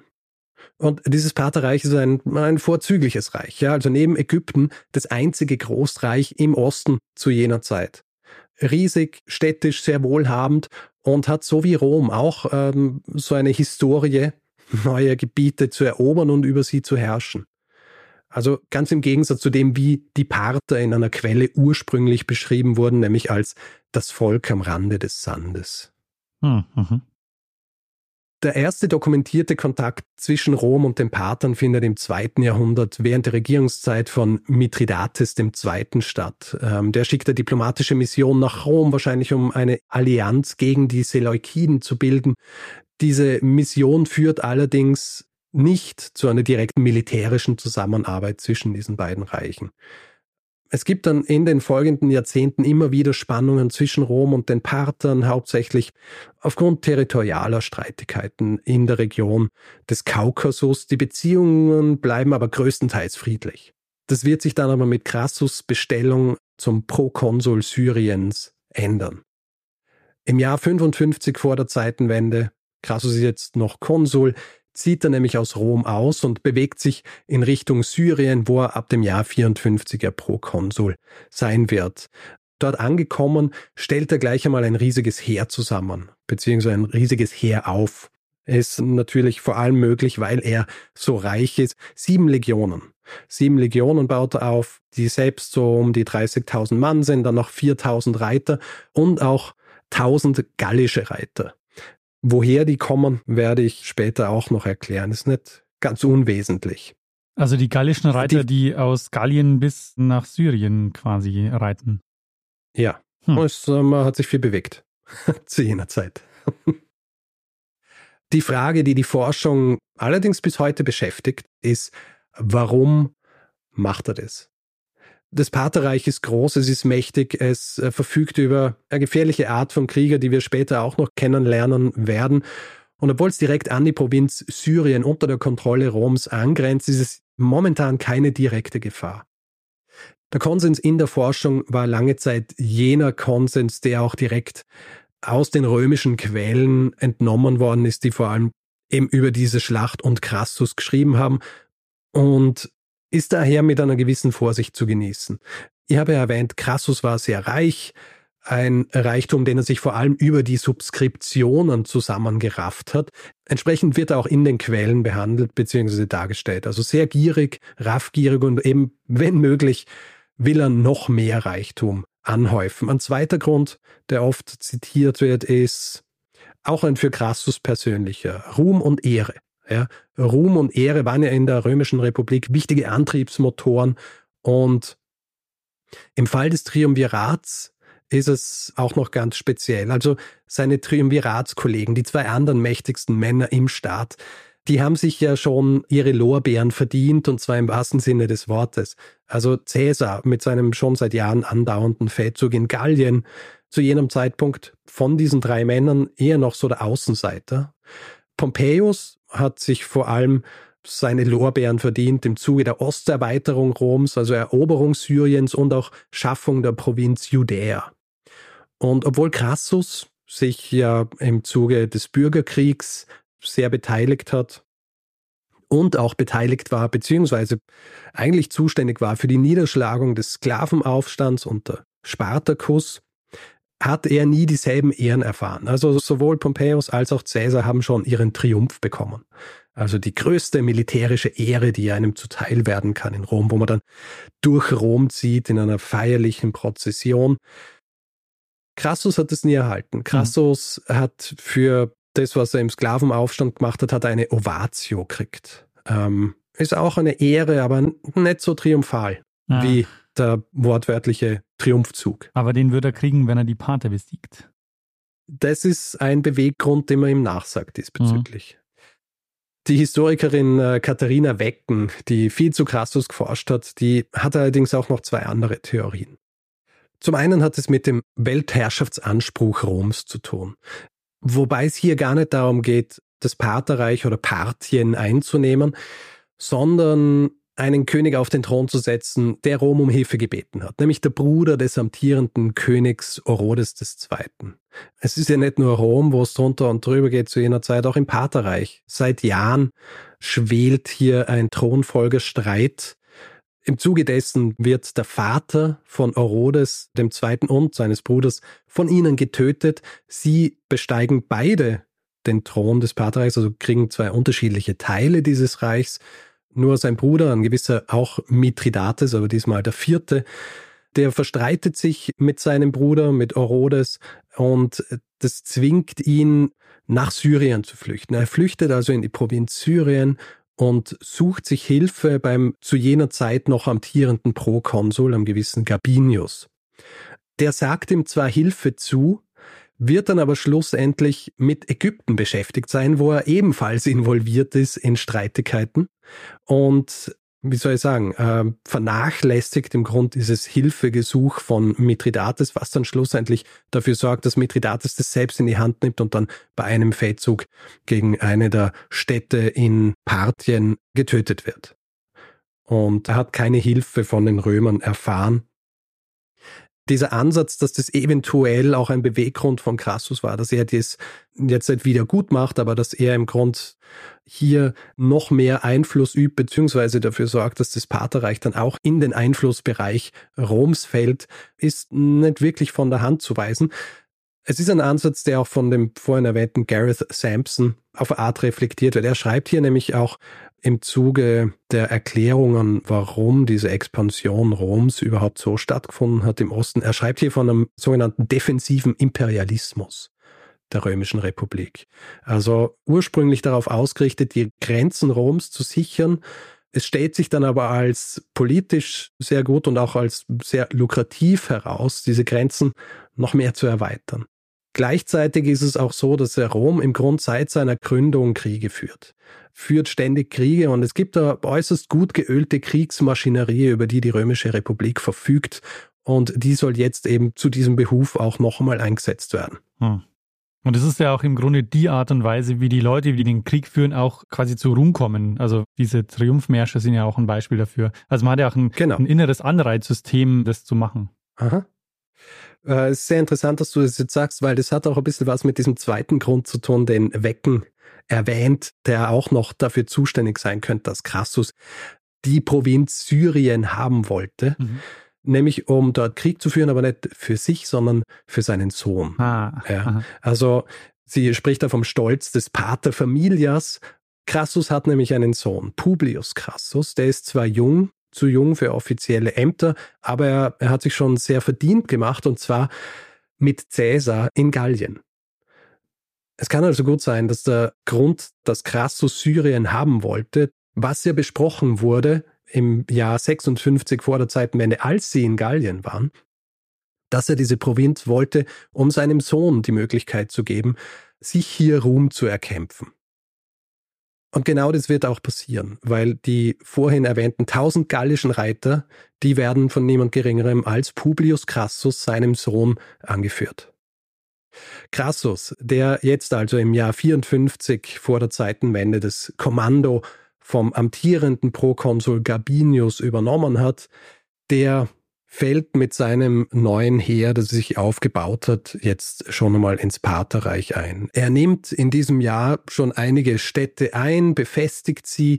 [SPEAKER 1] Und dieses Partherreich ist ein, ein vorzügliches Reich, ja, also neben Ägypten das einzige Großreich im Osten zu jener Zeit. Riesig, städtisch, sehr wohlhabend und hat so wie Rom auch ähm, so eine Historie, neue Gebiete zu erobern und über sie zu herrschen. Also ganz im Gegensatz zu dem, wie die Parther in einer Quelle ursprünglich beschrieben wurden, nämlich als das Volk am Rande des Sandes. Hm, mhm. Der erste dokumentierte Kontakt zwischen Rom und den Parthern findet im zweiten Jahrhundert während der Regierungszeit von Mithridates II. statt. Ähm, der schickt eine diplomatische Mission nach Rom, wahrscheinlich um eine Allianz gegen die Seleukiden zu bilden. Diese Mission führt allerdings nicht zu einer direkten militärischen Zusammenarbeit zwischen diesen beiden Reichen. Es gibt dann in den folgenden Jahrzehnten immer wieder Spannungen zwischen Rom und den Parthern, hauptsächlich aufgrund territorialer Streitigkeiten in der Region des Kaukasus. Die Beziehungen bleiben aber größtenteils friedlich. Das wird sich dann aber mit Crassus Bestellung zum Prokonsul Syriens ändern. Im Jahr 55 vor der Zeitenwende, Crassus ist jetzt noch Konsul, zieht er nämlich aus Rom aus und bewegt sich in Richtung Syrien, wo er ab dem Jahr 54er Prokonsul sein wird. Dort angekommen, stellt er gleich einmal ein riesiges Heer zusammen, beziehungsweise ein riesiges Heer auf. Ist natürlich vor allem möglich, weil er so reich ist. Sieben Legionen. Sieben Legionen baut er auf, die selbst so um die 30.000 Mann sind, dann noch 4.000 Reiter und auch 1000 gallische Reiter. Woher die kommen, werde ich später auch noch erklären. Ist nicht ganz unwesentlich.
[SPEAKER 2] Also die gallischen Reiter, die, die aus Gallien bis nach Syrien quasi reiten.
[SPEAKER 1] Ja, hm. es, man hat sich viel bewegt zu jener Zeit. die Frage, die die Forschung allerdings bis heute beschäftigt, ist, warum macht er das? Das Partherreich ist groß, es ist mächtig, es äh, verfügt über eine gefährliche Art von Krieger, die wir später auch noch kennenlernen werden. Und obwohl es direkt an die Provinz Syrien unter der Kontrolle Roms angrenzt, ist es momentan keine direkte Gefahr. Der Konsens in der Forschung war lange Zeit jener Konsens, der auch direkt aus den römischen Quellen entnommen worden ist, die vor allem eben über diese Schlacht und Crassus geschrieben haben. Und ist daher mit einer gewissen Vorsicht zu genießen. Ich habe erwähnt, Crassus war sehr reich, ein Reichtum, den er sich vor allem über die Subskriptionen zusammengerafft hat. Entsprechend wird er auch in den Quellen behandelt bzw. dargestellt. Also sehr gierig, raffgierig und eben, wenn möglich, will er noch mehr Reichtum anhäufen. Ein zweiter Grund, der oft zitiert wird, ist auch ein für Crassus persönlicher Ruhm und Ehre. Ja, Ruhm und Ehre waren ja in der Römischen Republik wichtige Antriebsmotoren und Im Fall des Triumvirats ist es auch noch ganz speziell. Also seine Triumviratskollegen, die zwei anderen mächtigsten Männer im Staat, die haben sich ja schon ihre Lorbeeren verdient und zwar im wahrsten Sinne des Wortes. Also Cäsar mit seinem schon seit Jahren andauernden Feldzug in Gallien, zu jenem Zeitpunkt von diesen drei Männern eher noch so der Außenseiter. Pompeius hat sich vor allem seine Lorbeeren verdient im Zuge der Osterweiterung Roms, also Eroberung Syriens und auch Schaffung der Provinz Judäa. Und obwohl Crassus sich ja im Zuge des Bürgerkriegs sehr beteiligt hat und auch beteiligt war, beziehungsweise eigentlich zuständig war für die Niederschlagung des Sklavenaufstands unter Spartacus, hat er nie dieselben Ehren erfahren. Also sowohl Pompeius als auch Caesar haben schon ihren Triumph bekommen. Also die größte militärische Ehre, die einem zuteil werden kann in Rom, wo man dann durch Rom zieht in einer feierlichen Prozession. Crassus hat es nie erhalten. Mhm. Crassus mhm. hat für das, was er im Sklavenaufstand gemacht hat, hat eine Ovatio gekriegt. Ähm, ist auch eine Ehre, aber nicht so triumphal ja. wie der wortwörtliche Triumphzug.
[SPEAKER 2] Aber den würde er kriegen, wenn er die Pate besiegt.
[SPEAKER 1] Das ist ein Beweggrund, den man ihm nachsagt diesbezüglich. Mhm. Die Historikerin äh, Katharina Wecken, die viel zu Crassus geforscht hat, die hat allerdings auch noch zwei andere Theorien. Zum einen hat es mit dem Weltherrschaftsanspruch Roms zu tun. Wobei es hier gar nicht darum geht, das Partherreich oder Parthien einzunehmen, sondern einen König auf den Thron zu setzen, der Rom um Hilfe gebeten hat, nämlich der Bruder des amtierenden Königs Orodes II. Es ist ja nicht nur Rom, wo es drunter und drüber geht zu jener Zeit, auch im Partherreich. Seit Jahren schwelt hier ein Thronfolgerstreit. Im Zuge dessen wird der Vater von Orodes II. und seines Bruders von ihnen getötet. Sie besteigen beide den Thron des Partherreichs, also kriegen zwei unterschiedliche Teile dieses Reichs nur sein Bruder, ein gewisser auch Mithridates, aber diesmal der vierte, der verstreitet sich mit seinem Bruder, mit Orodes, und das zwingt ihn, nach Syrien zu flüchten. Er flüchtet also in die Provinz Syrien und sucht sich Hilfe beim zu jener Zeit noch amtierenden Prokonsul, am gewissen Gabinius. Der sagt ihm zwar Hilfe zu, wird dann aber schlussendlich mit Ägypten beschäftigt sein, wo er ebenfalls involviert ist in Streitigkeiten und wie soll ich sagen, äh, vernachlässigt im Grund dieses Hilfegesuch von Mithridates, was dann schlussendlich dafür sorgt, dass Mithridates das selbst in die Hand nimmt und dann bei einem Feldzug gegen eine der Städte in Parthien getötet wird. Und er hat keine Hilfe von den Römern erfahren, dieser Ansatz, dass das eventuell auch ein Beweggrund von Crassus war, dass er das jetzt nicht wieder gut macht, aber dass er im Grund hier noch mehr Einfluss übt, beziehungsweise dafür sorgt, dass das Paterreich dann auch in den Einflussbereich Roms fällt, ist nicht wirklich von der Hand zu weisen. Es ist ein Ansatz, der auch von dem vorhin erwähnten Gareth Sampson auf Art reflektiert wird. Er schreibt hier nämlich auch im Zuge der Erklärungen, warum diese Expansion Roms überhaupt so stattgefunden hat im Osten. Er schreibt hier von einem sogenannten defensiven Imperialismus der Römischen Republik. Also ursprünglich darauf ausgerichtet, die Grenzen Roms zu sichern. Es stellt sich dann aber als politisch sehr gut und auch als sehr lukrativ heraus, diese Grenzen noch mehr zu erweitern. Gleichzeitig ist es auch so, dass Rom im Grund seit seiner Gründung Kriege führt. Führt ständig Kriege und es gibt da äußerst gut geölte Kriegsmaschinerie, über die die Römische Republik verfügt und die soll jetzt eben zu diesem Behuf auch noch einmal eingesetzt werden. Hm.
[SPEAKER 2] Und es ist ja auch im Grunde die Art und Weise, wie die Leute, die den Krieg führen, auch quasi zu Ruhm kommen. Also diese Triumphmärsche sind ja auch ein Beispiel dafür. Also man hat ja auch ein, genau. ein inneres Anreizsystem, das zu machen.
[SPEAKER 1] Aha. Äh, ist sehr interessant, dass du das jetzt sagst, weil das hat auch ein bisschen was mit diesem zweiten Grund zu tun, den Wecken erwähnt, der auch noch dafür zuständig sein könnte, dass Crassus die Provinz Syrien haben wollte. Mhm. Nämlich um dort Krieg zu führen, aber nicht für sich, sondern für seinen Sohn. Ah, ja. Also sie spricht da vom Stolz des Pater Familias. Crassus hat nämlich einen Sohn, Publius Crassus, der ist zwar jung, zu jung für offizielle Ämter, aber er, er hat sich schon sehr verdient gemacht und zwar mit Cäsar in Gallien. Es kann also gut sein, dass der Grund, dass Crassus Syrien haben wollte, was ja besprochen wurde im Jahr 56 vor der Zeitenwende, als sie in Gallien waren, dass er diese Provinz wollte, um seinem Sohn die Möglichkeit zu geben, sich hier Ruhm zu erkämpfen. Und genau das wird auch passieren, weil die vorhin erwähnten tausend gallischen Reiter, die werden von niemand Geringerem als Publius Crassus, seinem Sohn, angeführt. Crassus, der jetzt also im Jahr 54 vor der Zeitenwende das Kommando vom amtierenden Prokonsul Gabinius übernommen hat, der fällt mit seinem neuen Heer, das sich aufgebaut hat, jetzt schon einmal ins Partherreich ein. Er nimmt in diesem Jahr schon einige Städte ein, befestigt sie,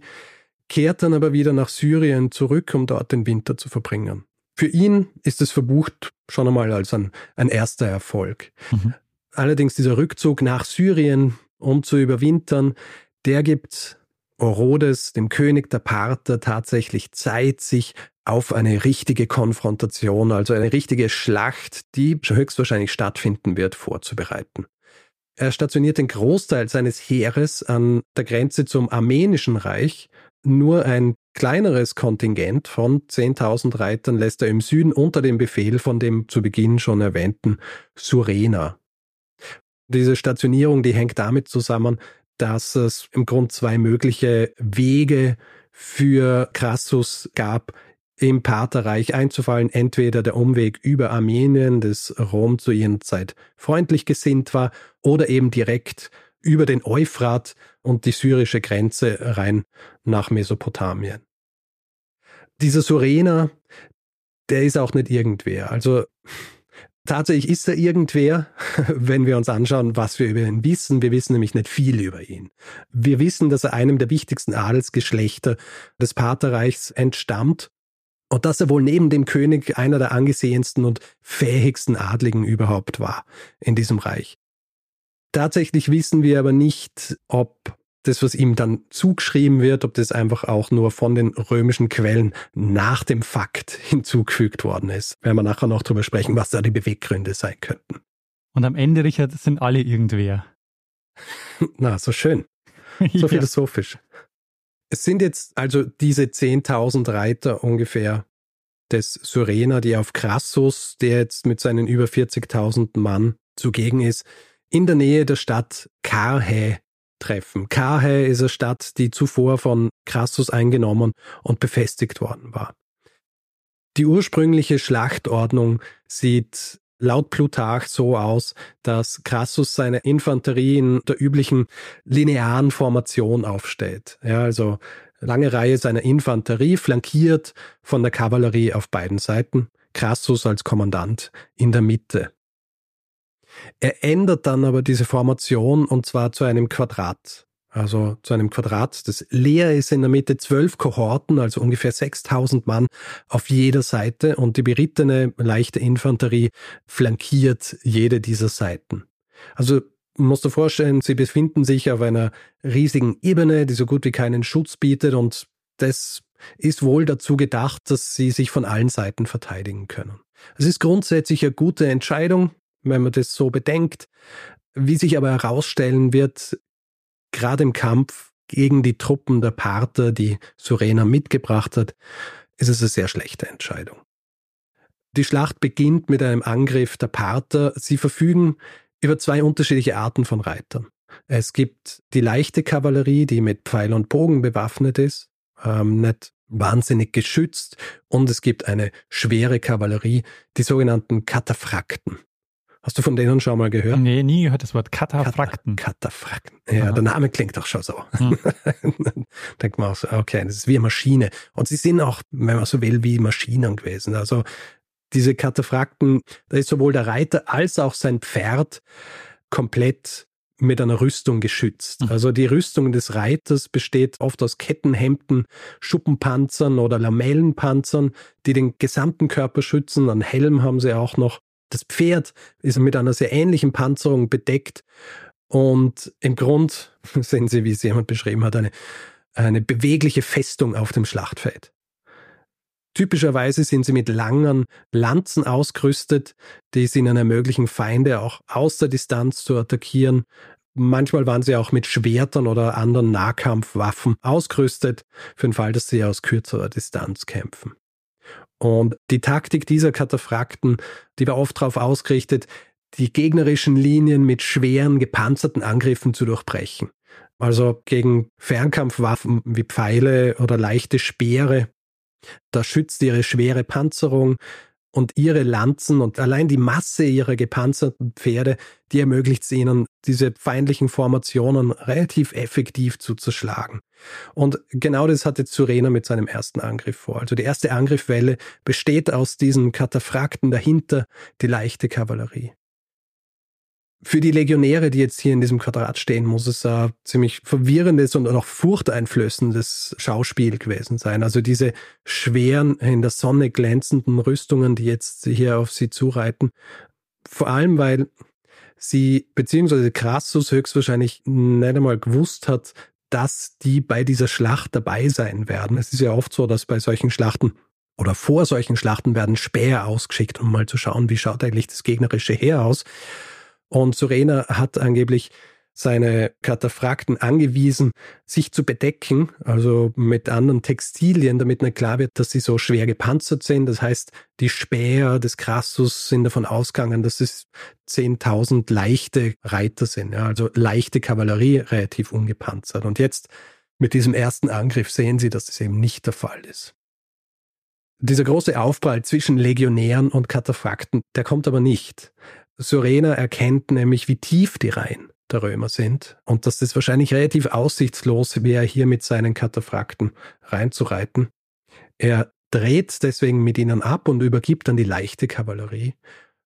[SPEAKER 1] kehrt dann aber wieder nach Syrien zurück, um dort den Winter zu verbringen. Für ihn ist es verbucht schon einmal als ein, ein erster Erfolg. Mhm. Allerdings dieser Rückzug nach Syrien, um zu überwintern, der gibt Orodes, dem König der Parther, tatsächlich Zeit, sich auf eine richtige Konfrontation, also eine richtige Schlacht, die höchstwahrscheinlich stattfinden wird, vorzubereiten. Er stationiert den Großteil seines Heeres an der Grenze zum armenischen Reich. Nur ein kleineres Kontingent von 10.000 Reitern lässt er im Süden unter dem Befehl von dem zu Beginn schon erwähnten Surena. Diese Stationierung, die hängt damit zusammen, dass es im Grunde zwei mögliche Wege für Crassus gab, im Partherreich einzufallen, entweder der Umweg über Armenien, das Rom zu ihrer Zeit freundlich gesinnt war, oder eben direkt über den Euphrat und die syrische Grenze rein nach Mesopotamien. Dieser Surena, der ist auch nicht irgendwer. Also tatsächlich ist er irgendwer, wenn wir uns anschauen, was wir über ihn wissen. Wir wissen nämlich nicht viel über ihn. Wir wissen, dass er einem der wichtigsten Adelsgeschlechter des Partherreichs entstammt und dass er wohl neben dem König einer der angesehensten und fähigsten Adligen überhaupt war in diesem Reich. Tatsächlich wissen wir aber nicht, ob das, was ihm dann zugeschrieben wird, ob das einfach auch nur von den römischen Quellen nach dem Fakt hinzugefügt worden ist. Werden wir nachher noch drüber sprechen, was da die Beweggründe sein könnten.
[SPEAKER 2] Und am Ende, Richard, sind alle irgendwer.
[SPEAKER 1] Na, so schön. So philosophisch. Es sind jetzt also diese 10.000 Reiter ungefähr des Syrena, die auf Crassus, der jetzt mit seinen über 40.000 Mann zugegen ist, in der Nähe der Stadt Karhä treffen. Karhä ist eine Stadt, die zuvor von Crassus eingenommen und befestigt worden war. Die ursprüngliche Schlachtordnung sieht laut Plutarch so aus, dass Crassus seine Infanterie in der üblichen linearen Formation aufstellt. Ja, also lange Reihe seiner Infanterie, flankiert von der Kavallerie auf beiden Seiten, Crassus als Kommandant in der Mitte. Er ändert dann aber diese Formation und zwar zu einem Quadrat also zu einem Quadrat, das leer ist in der Mitte zwölf Kohorten, also ungefähr 6000 Mann auf jeder Seite und die berittene leichte Infanterie flankiert jede dieser Seiten. Also musst du vorstellen, sie befinden sich auf einer riesigen Ebene, die so gut wie keinen Schutz bietet und das ist wohl dazu gedacht, dass sie sich von allen Seiten verteidigen können. Es ist grundsätzlich eine gute Entscheidung, wenn man das so bedenkt. Wie sich aber herausstellen wird, gerade im Kampf gegen die Truppen der Parther, die Surena mitgebracht hat, ist es eine sehr schlechte Entscheidung. Die Schlacht beginnt mit einem Angriff der Parther. Sie verfügen über zwei unterschiedliche Arten von Reitern. Es gibt die leichte Kavallerie, die mit Pfeil und Bogen bewaffnet ist, ähm, nicht wahnsinnig geschützt, und es gibt eine schwere Kavallerie, die sogenannten Kataphrakten. Hast du von denen schon mal gehört?
[SPEAKER 2] Nee, nie gehört das Wort Katapfrakten.
[SPEAKER 1] Katapfrakten. Ja, Aha. der Name klingt doch schon so. Hm. denkt man auch so, okay, das ist wie eine Maschine. Und sie sind auch, wenn man so will, wie Maschinen gewesen. Also diese Katapfrakten, da ist sowohl der Reiter als auch sein Pferd komplett mit einer Rüstung geschützt. Hm. Also die Rüstung des Reiters besteht oft aus Kettenhemden, Schuppenpanzern oder Lamellenpanzern, die den gesamten Körper schützen. Ein Helm haben sie auch noch. Das Pferd ist mit einer sehr ähnlichen Panzerung bedeckt und im Grund sehen Sie, wie es jemand beschrieben hat, eine, eine bewegliche Festung auf dem Schlachtfeld. Typischerweise sind sie mit langen Lanzen ausgerüstet, die es ihnen ermöglichen, Feinde auch aus der Distanz zu attackieren manchmal waren sie auch mit Schwertern oder anderen Nahkampfwaffen ausgerüstet, für den Fall, dass sie aus kürzerer Distanz kämpfen. Und die Taktik dieser Kataphrakten, die war oft darauf ausgerichtet, die gegnerischen Linien mit schweren, gepanzerten Angriffen zu durchbrechen. Also gegen Fernkampfwaffen wie Pfeile oder leichte Speere. Da schützt ihre schwere Panzerung und ihre Lanzen und allein die Masse ihrer gepanzerten Pferde, die ermöglicht es ihnen, diese feindlichen Formationen relativ effektiv zu zerschlagen. Und genau das hatte Surena mit seinem ersten Angriff vor. Also die erste Angriffwelle besteht aus diesen Kataphrakten dahinter, die leichte Kavallerie für die Legionäre, die jetzt hier in diesem Quadrat stehen, muss es ein ziemlich verwirrendes und auch furchteinflößendes Schauspiel gewesen sein. Also diese schweren, in der Sonne glänzenden Rüstungen, die jetzt hier auf sie zureiten. Vor allem, weil sie, beziehungsweise Crassus höchstwahrscheinlich nicht einmal gewusst hat, dass die bei dieser Schlacht dabei sein werden. Es ist ja oft so, dass bei solchen Schlachten oder vor solchen Schlachten werden Späher ausgeschickt, um mal zu schauen, wie schaut eigentlich das gegnerische Heer aus. Und Surena hat angeblich seine Kataphrakten angewiesen, sich zu bedecken, also mit anderen Textilien, damit nicht klar wird, dass sie so schwer gepanzert sind. Das heißt, die Späher des Crassus sind davon ausgegangen, dass es 10.000 leichte Reiter sind, ja, also leichte Kavallerie, relativ ungepanzert. Und jetzt mit diesem ersten Angriff sehen sie, dass das eben nicht der Fall ist. Dieser große Aufprall zwischen Legionären und Kataphrakten, der kommt aber nicht. Surena erkennt nämlich, wie tief die Reihen der Römer sind und dass es wahrscheinlich relativ aussichtslos wäre, hier mit seinen Kataphrakten reinzureiten. Er dreht deswegen mit ihnen ab und übergibt dann die leichte Kavallerie,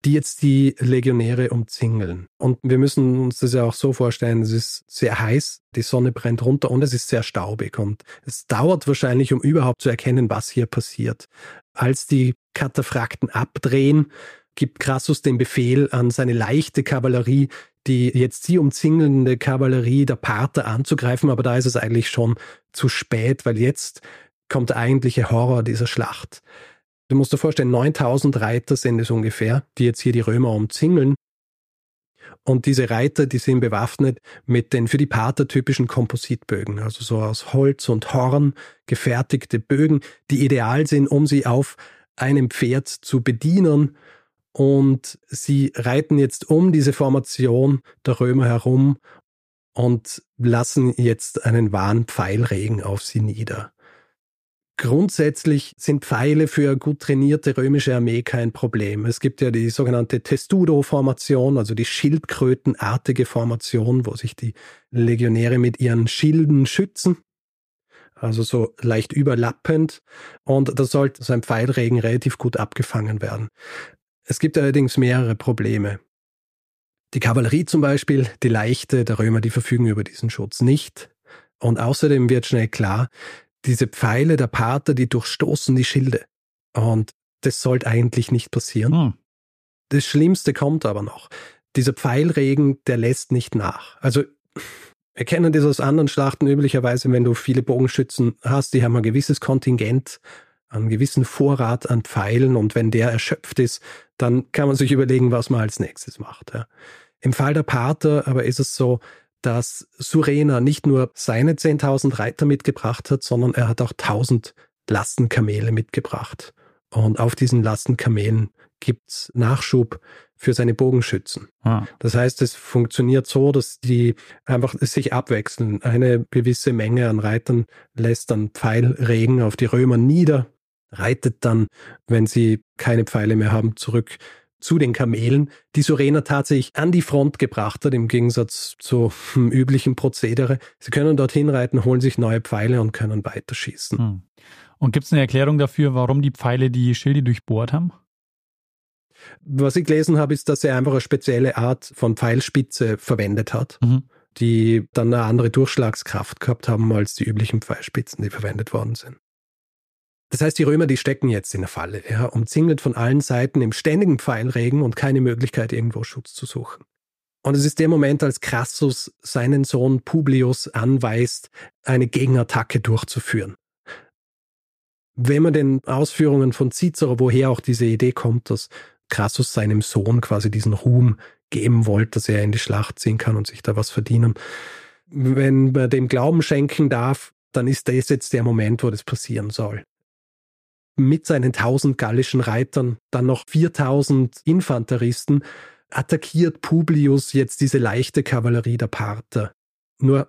[SPEAKER 1] die jetzt die Legionäre umzingeln. Und wir müssen uns das ja auch so vorstellen, es ist sehr heiß, die Sonne brennt runter und es ist sehr staubig und es dauert wahrscheinlich, um überhaupt zu erkennen, was hier passiert. Als die Kataphrakten abdrehen, gibt Crassus den Befehl an seine leichte Kavallerie, die jetzt sie umzingelnde Kavallerie der Parther anzugreifen, aber da ist es eigentlich schon zu spät, weil jetzt kommt der eigentliche Horror dieser Schlacht. Du musst dir vorstellen, 9000 Reiter sind es ungefähr, die jetzt hier die Römer umzingeln. Und diese Reiter, die sind bewaffnet mit den für die Parther typischen Kompositbögen, also so aus Holz und Horn gefertigte Bögen, die ideal sind, um sie auf einem Pferd zu bedienen und sie reiten jetzt um diese Formation der Römer herum und lassen jetzt einen wahren Pfeilregen auf sie nieder. Grundsätzlich sind Pfeile für gut trainierte römische Armee kein Problem. Es gibt ja die sogenannte Testudo-Formation, also die schildkrötenartige Formation, wo sich die Legionäre mit ihren Schilden schützen. Also so leicht überlappend. Und da sollte so ein Pfeilregen relativ gut abgefangen werden. Es gibt allerdings mehrere Probleme. Die Kavallerie zum Beispiel, die Leichte der Römer, die verfügen über diesen Schutz nicht. Und außerdem wird schnell klar, diese Pfeile der Pater, die durchstoßen die Schilde. Und das sollte eigentlich nicht passieren. Hm. Das Schlimmste kommt aber noch. Dieser Pfeilregen, der lässt nicht nach. Also, wir kennen das aus anderen Schlachten üblicherweise, wenn du viele Bogenschützen hast, die haben ein gewisses Kontingent einen gewissen Vorrat an Pfeilen und wenn der erschöpft ist, dann kann man sich überlegen, was man als nächstes macht. Ja. Im Fall der Pater aber ist es so, dass Surena nicht nur seine 10.000 Reiter mitgebracht hat, sondern er hat auch 1000 Lastenkamele mitgebracht. Und auf diesen Lastenkamelen gibt's Nachschub für seine Bogenschützen. Ah. Das heißt, es funktioniert so, dass die einfach sich abwechseln. Eine gewisse Menge an Reitern lässt dann Pfeilregen auf die Römer nieder reitet dann, wenn sie keine Pfeile mehr haben, zurück zu den Kamelen, die Surena tatsächlich an die Front gebracht hat, im Gegensatz zu hm, üblichen Prozedere. Sie können dorthin reiten, holen sich neue Pfeile und können weiterschießen. Hm.
[SPEAKER 2] Und gibt es eine Erklärung dafür, warum die Pfeile die Schilde durchbohrt haben?
[SPEAKER 1] Was ich gelesen habe, ist, dass er einfach eine spezielle Art von Pfeilspitze verwendet hat, mhm. die dann eine andere Durchschlagskraft gehabt haben als die üblichen Pfeilspitzen, die verwendet worden sind. Das heißt, die Römer, die stecken jetzt in der Falle, ja, umzingelt von allen Seiten im ständigen Pfeilregen und keine Möglichkeit, irgendwo Schutz zu suchen. Und es ist der Moment, als Crassus seinen Sohn Publius anweist, eine Gegenattacke durchzuführen. Wenn man den Ausführungen von Cicero, woher auch diese Idee kommt, dass Crassus seinem Sohn quasi diesen Ruhm geben wollte, dass er in die Schlacht ziehen kann und sich da was verdienen. Wenn man dem Glauben schenken darf, dann ist das jetzt der Moment, wo das passieren soll. Mit seinen tausend gallischen Reitern, dann noch 4000 Infanteristen, attackiert Publius jetzt diese leichte Kavallerie der Parther. Nur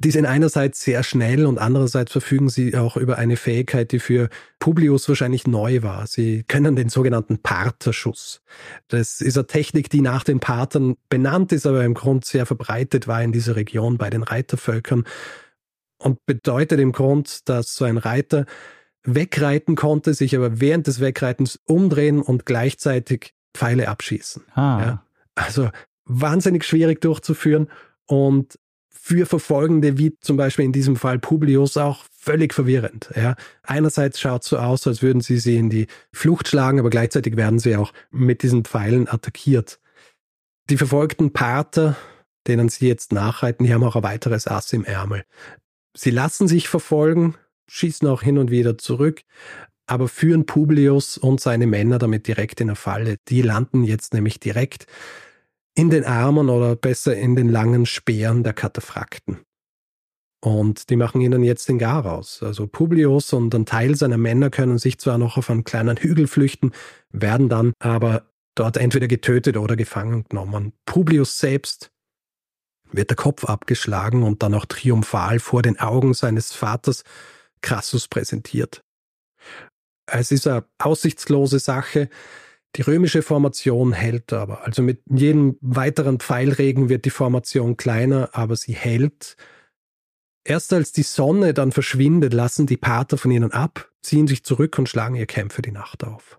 [SPEAKER 1] die sind einerseits sehr schnell und andererseits verfügen sie auch über eine Fähigkeit, die für Publius wahrscheinlich neu war. Sie können den sogenannten Parterschuss. Das ist eine Technik, die nach den Partern benannt ist, aber im Grund sehr verbreitet war in dieser Region bei den Reitervölkern und bedeutet im Grund, dass so ein Reiter wegreiten konnte, sich aber während des Wegreitens umdrehen und gleichzeitig Pfeile abschießen. Ah. Ja, also wahnsinnig schwierig durchzuführen und für Verfolgende, wie zum Beispiel in diesem Fall Publius, auch völlig verwirrend. Ja. Einerseits schaut es so aus, als würden sie sie in die Flucht schlagen, aber gleichzeitig werden sie auch mit diesen Pfeilen attackiert. Die verfolgten Pater, denen sie jetzt nachreiten, die haben auch ein weiteres Ass im Ärmel. Sie lassen sich verfolgen, schießen auch hin und wieder zurück, aber führen Publius und seine Männer damit direkt in eine Falle. Die landen jetzt nämlich direkt in den Armen oder besser in den langen Speeren der Kataphrakten. Und die machen ihnen jetzt den Gar aus. Also Publius und ein Teil seiner Männer können sich zwar noch auf einen kleinen Hügel flüchten, werden dann aber dort entweder getötet oder gefangen genommen. Publius selbst wird der Kopf abgeschlagen und dann auch triumphal vor den Augen seines Vaters Crassus präsentiert. Es ist eine aussichtslose Sache. Die römische Formation hält aber. Also mit jedem weiteren Pfeilregen wird die Formation kleiner, aber sie hält. Erst als die Sonne dann verschwindet, lassen die Pater von ihnen ab, ziehen sich zurück und schlagen ihr Kämpfe die Nacht auf.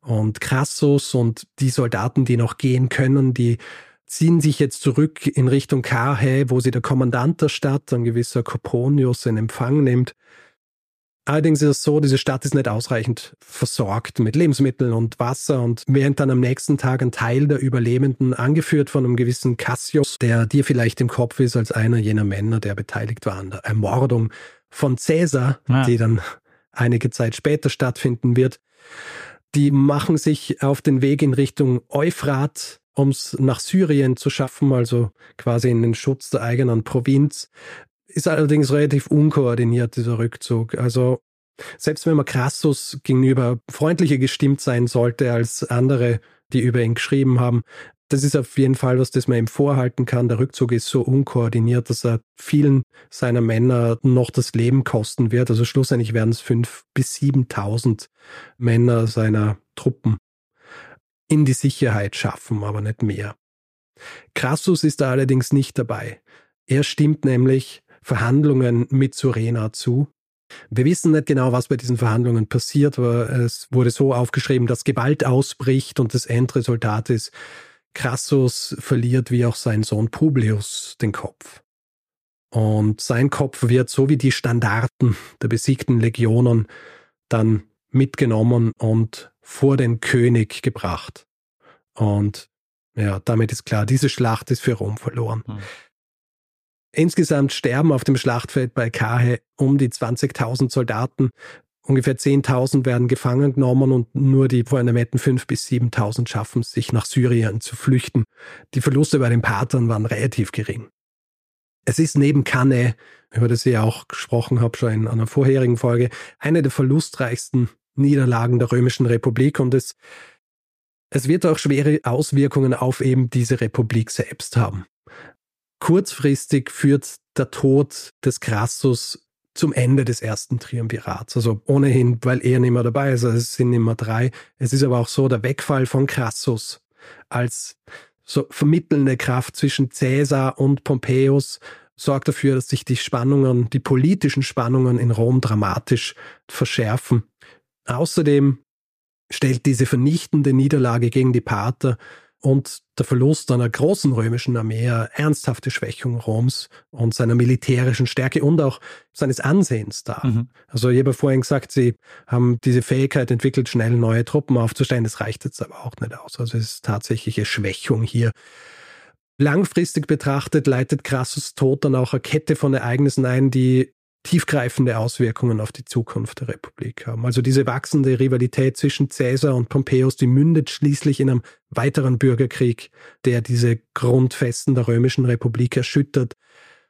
[SPEAKER 1] Und Crassus und die Soldaten, die noch gehen können, die ziehen sich jetzt zurück in Richtung Karhae, wo sie der Kommandant der Stadt, ein gewisser Coponius, in Empfang nimmt. Allerdings ist es so, diese Stadt ist nicht ausreichend versorgt mit Lebensmitteln und Wasser und während dann am nächsten Tag ein Teil der Überlebenden, angeführt von einem gewissen Cassius, der dir vielleicht im Kopf ist als einer jener Männer, der beteiligt war an der Ermordung von Caesar, ja. die dann einige Zeit später stattfinden wird, die machen sich auf den Weg in Richtung Euphrat, um es nach Syrien zu schaffen, also quasi in den Schutz der eigenen Provinz. Ist allerdings relativ unkoordiniert, dieser Rückzug. Also selbst wenn man Crassus gegenüber freundlicher gestimmt sein sollte als andere, die über ihn geschrieben haben, das ist auf jeden Fall was, das man ihm vorhalten kann. Der Rückzug ist so unkoordiniert, dass er vielen seiner Männer noch das Leben kosten wird. Also schlussendlich werden es fünf bis siebentausend Männer seiner Truppen in die Sicherheit schaffen, aber nicht mehr. Crassus ist da allerdings nicht dabei. Er stimmt nämlich Verhandlungen mit Surena zu. Wir wissen nicht genau, was bei diesen Verhandlungen passiert, aber es wurde so aufgeschrieben, dass Gewalt ausbricht und das Endresultat ist, Crassus verliert wie auch sein Sohn Publius den Kopf. Und sein Kopf wird so wie die Standarten der besiegten Legionen dann mitgenommen und vor den König gebracht. Und ja, damit ist klar, diese Schlacht ist für Rom verloren. Hm. Insgesamt sterben auf dem Schlachtfeld bei Kahe um die 20.000 Soldaten. Ungefähr 10.000 werden gefangen genommen und nur die Vornemetten 5.000 bis 7.000 schaffen sich nach Syrien zu flüchten. Die Verluste bei den Patern waren relativ gering. Es ist neben Cannae, über das ich auch gesprochen habe, schon in einer vorherigen Folge, eine der verlustreichsten Niederlagen der Römischen Republik und es, es wird auch schwere Auswirkungen auf eben diese Republik selbst haben. Kurzfristig führt der Tod des Crassus zum Ende des ersten Triumvirats. Also ohnehin, weil er nicht mehr dabei ist, also es sind immer drei. Es ist aber auch so, der Wegfall von Crassus als so vermittelnde Kraft zwischen Caesar und Pompeius sorgt dafür, dass sich die Spannungen, die politischen Spannungen in Rom dramatisch verschärfen. Außerdem stellt diese vernichtende Niederlage gegen die Pater und der Verlust einer großen römischen Armee ernsthafte Schwächung Roms und seiner militärischen Stärke und auch seines Ansehens dar. Mhm. Also ich habe vorhin gesagt, sie haben diese Fähigkeit entwickelt, schnell neue Truppen aufzustellen. Das reicht jetzt aber auch nicht aus. Also es ist tatsächliche Schwächung hier. Langfristig betrachtet leitet Crassus Tod dann auch eine Kette von Ereignissen ein, die tiefgreifende Auswirkungen auf die Zukunft der Republik haben. Also diese wachsende Rivalität zwischen Caesar und Pompeius, die mündet schließlich in einem weiteren Bürgerkrieg, der diese Grundfesten der römischen Republik erschüttert.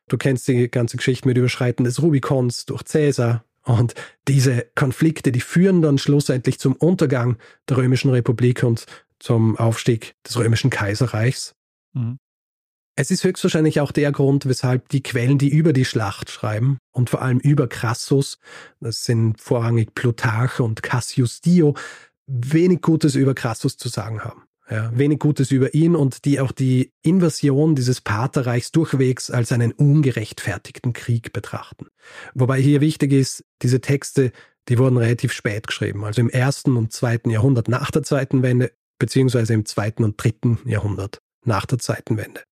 [SPEAKER 1] Du kennst die ganze Geschichte mit Überschreiten des Rubikons durch Caesar. Und diese Konflikte, die führen dann schlussendlich zum Untergang der römischen Republik und zum Aufstieg des römischen Kaiserreichs. Mhm. Es ist höchstwahrscheinlich auch der Grund, weshalb die Quellen, die über die Schlacht schreiben und vor allem über Crassus, das sind vorrangig Plutarch und Cassius Dio, wenig Gutes über Crassus zu sagen haben. Ja, wenig Gutes über ihn und die auch die Invasion dieses Paterreichs durchwegs als einen ungerechtfertigten Krieg betrachten. Wobei hier wichtig ist, diese Texte, die wurden relativ spät geschrieben, also im ersten und zweiten Jahrhundert nach der Zeitenwende, beziehungsweise im zweiten und dritten Jahrhundert nach der Zeitenwende.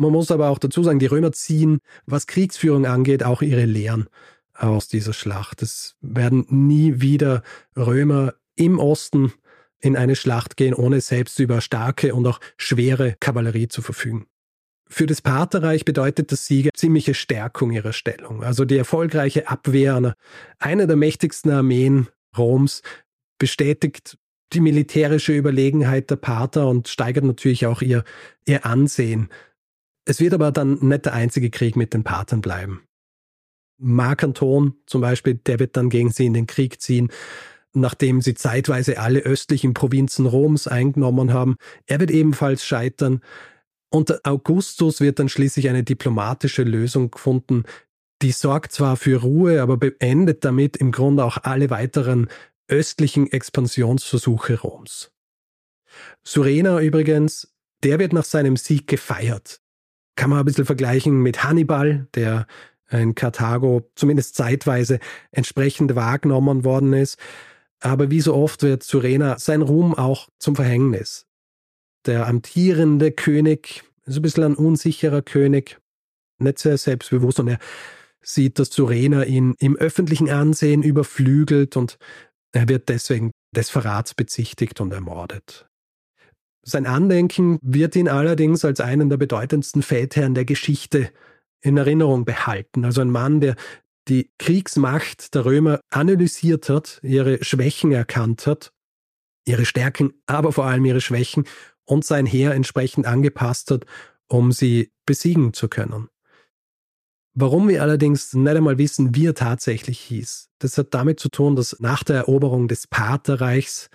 [SPEAKER 1] Man muss aber auch dazu sagen, die Römer ziehen, was Kriegsführung angeht, auch ihre Lehren aus dieser Schlacht. Es werden nie wieder Römer im Osten in eine Schlacht gehen, ohne selbst über starke und auch schwere Kavallerie zu verfügen. Für das Partherreich bedeutet das Siege ziemliche Stärkung ihrer Stellung. Also die erfolgreiche Abwehr einer, einer der mächtigsten Armeen Roms bestätigt die militärische Überlegenheit der Parther und steigert natürlich auch ihr, ihr Ansehen. Es wird aber dann nicht der einzige Krieg mit den Parthern bleiben. Mark Anton zum Beispiel, der wird dann gegen sie in den Krieg ziehen, nachdem sie zeitweise alle östlichen Provinzen Roms eingenommen haben. Er wird ebenfalls scheitern. Unter Augustus wird dann schließlich eine diplomatische Lösung gefunden, die sorgt zwar für Ruhe, aber beendet damit im Grunde auch alle weiteren östlichen Expansionsversuche Roms. Surena übrigens, der wird nach seinem Sieg gefeiert kann man ein bisschen vergleichen mit Hannibal, der in Karthago zumindest zeitweise entsprechend wahrgenommen worden ist. Aber wie so oft wird Surena sein Ruhm auch zum Verhängnis. Der amtierende König ist ein bisschen ein unsicherer König, nicht sehr selbstbewusst und er sieht, dass Surena ihn im öffentlichen Ansehen überflügelt und er wird deswegen des Verrats bezichtigt und ermordet. Sein Andenken wird ihn allerdings als einen der bedeutendsten Feldherren der Geschichte in Erinnerung behalten. Also ein Mann, der die Kriegsmacht der Römer analysiert hat, ihre Schwächen erkannt hat, ihre Stärken, aber vor allem ihre Schwächen und sein Heer entsprechend angepasst hat, um sie besiegen zu können. Warum wir allerdings nicht einmal wissen, wie er tatsächlich hieß, das hat damit zu tun, dass nach der Eroberung des Partherreichs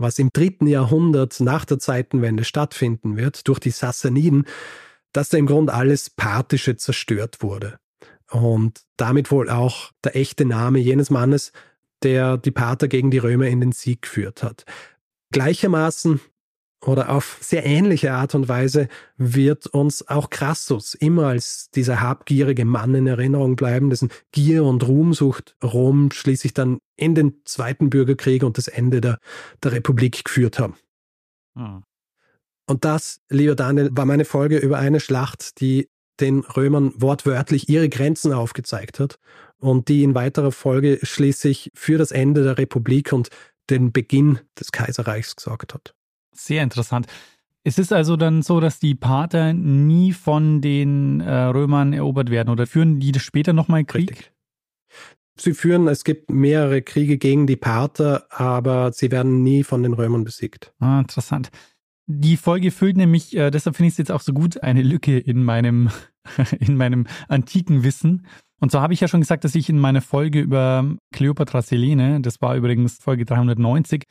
[SPEAKER 1] was im dritten Jahrhundert nach der Zeitenwende stattfinden wird, durch die Sassaniden, dass da im Grunde alles Parthische zerstört wurde. Und damit wohl auch der echte Name jenes Mannes, der die Parther gegen die Römer in den Sieg geführt hat. Gleichermaßen oder auf sehr ähnliche Art und Weise wird uns auch Crassus immer als dieser habgierige Mann in Erinnerung bleiben, dessen Gier und Ruhmsucht Rom schließlich dann in den Zweiten Bürgerkrieg und das Ende der, der Republik geführt haben. Hm. Und das, lieber Daniel, war meine Folge über eine Schlacht, die den Römern wortwörtlich ihre Grenzen aufgezeigt hat und die in weiterer Folge schließlich für das Ende der Republik und den Beginn des Kaiserreichs gesorgt hat.
[SPEAKER 2] Sehr interessant. Es ist also dann so, dass die Pater nie von den äh, Römern erobert werden oder führen die später nochmal Krieg? Richtig.
[SPEAKER 1] Sie führen, es gibt mehrere Kriege gegen die Pater, aber sie werden nie von den Römern besiegt.
[SPEAKER 2] Ah, interessant. Die Folge füllt nämlich, äh, deshalb finde ich es jetzt auch so gut, eine Lücke in meinem, in meinem antiken Wissen. Und so habe ich ja schon gesagt, dass ich in meiner Folge über Kleopatra Selene, das war übrigens Folge 390,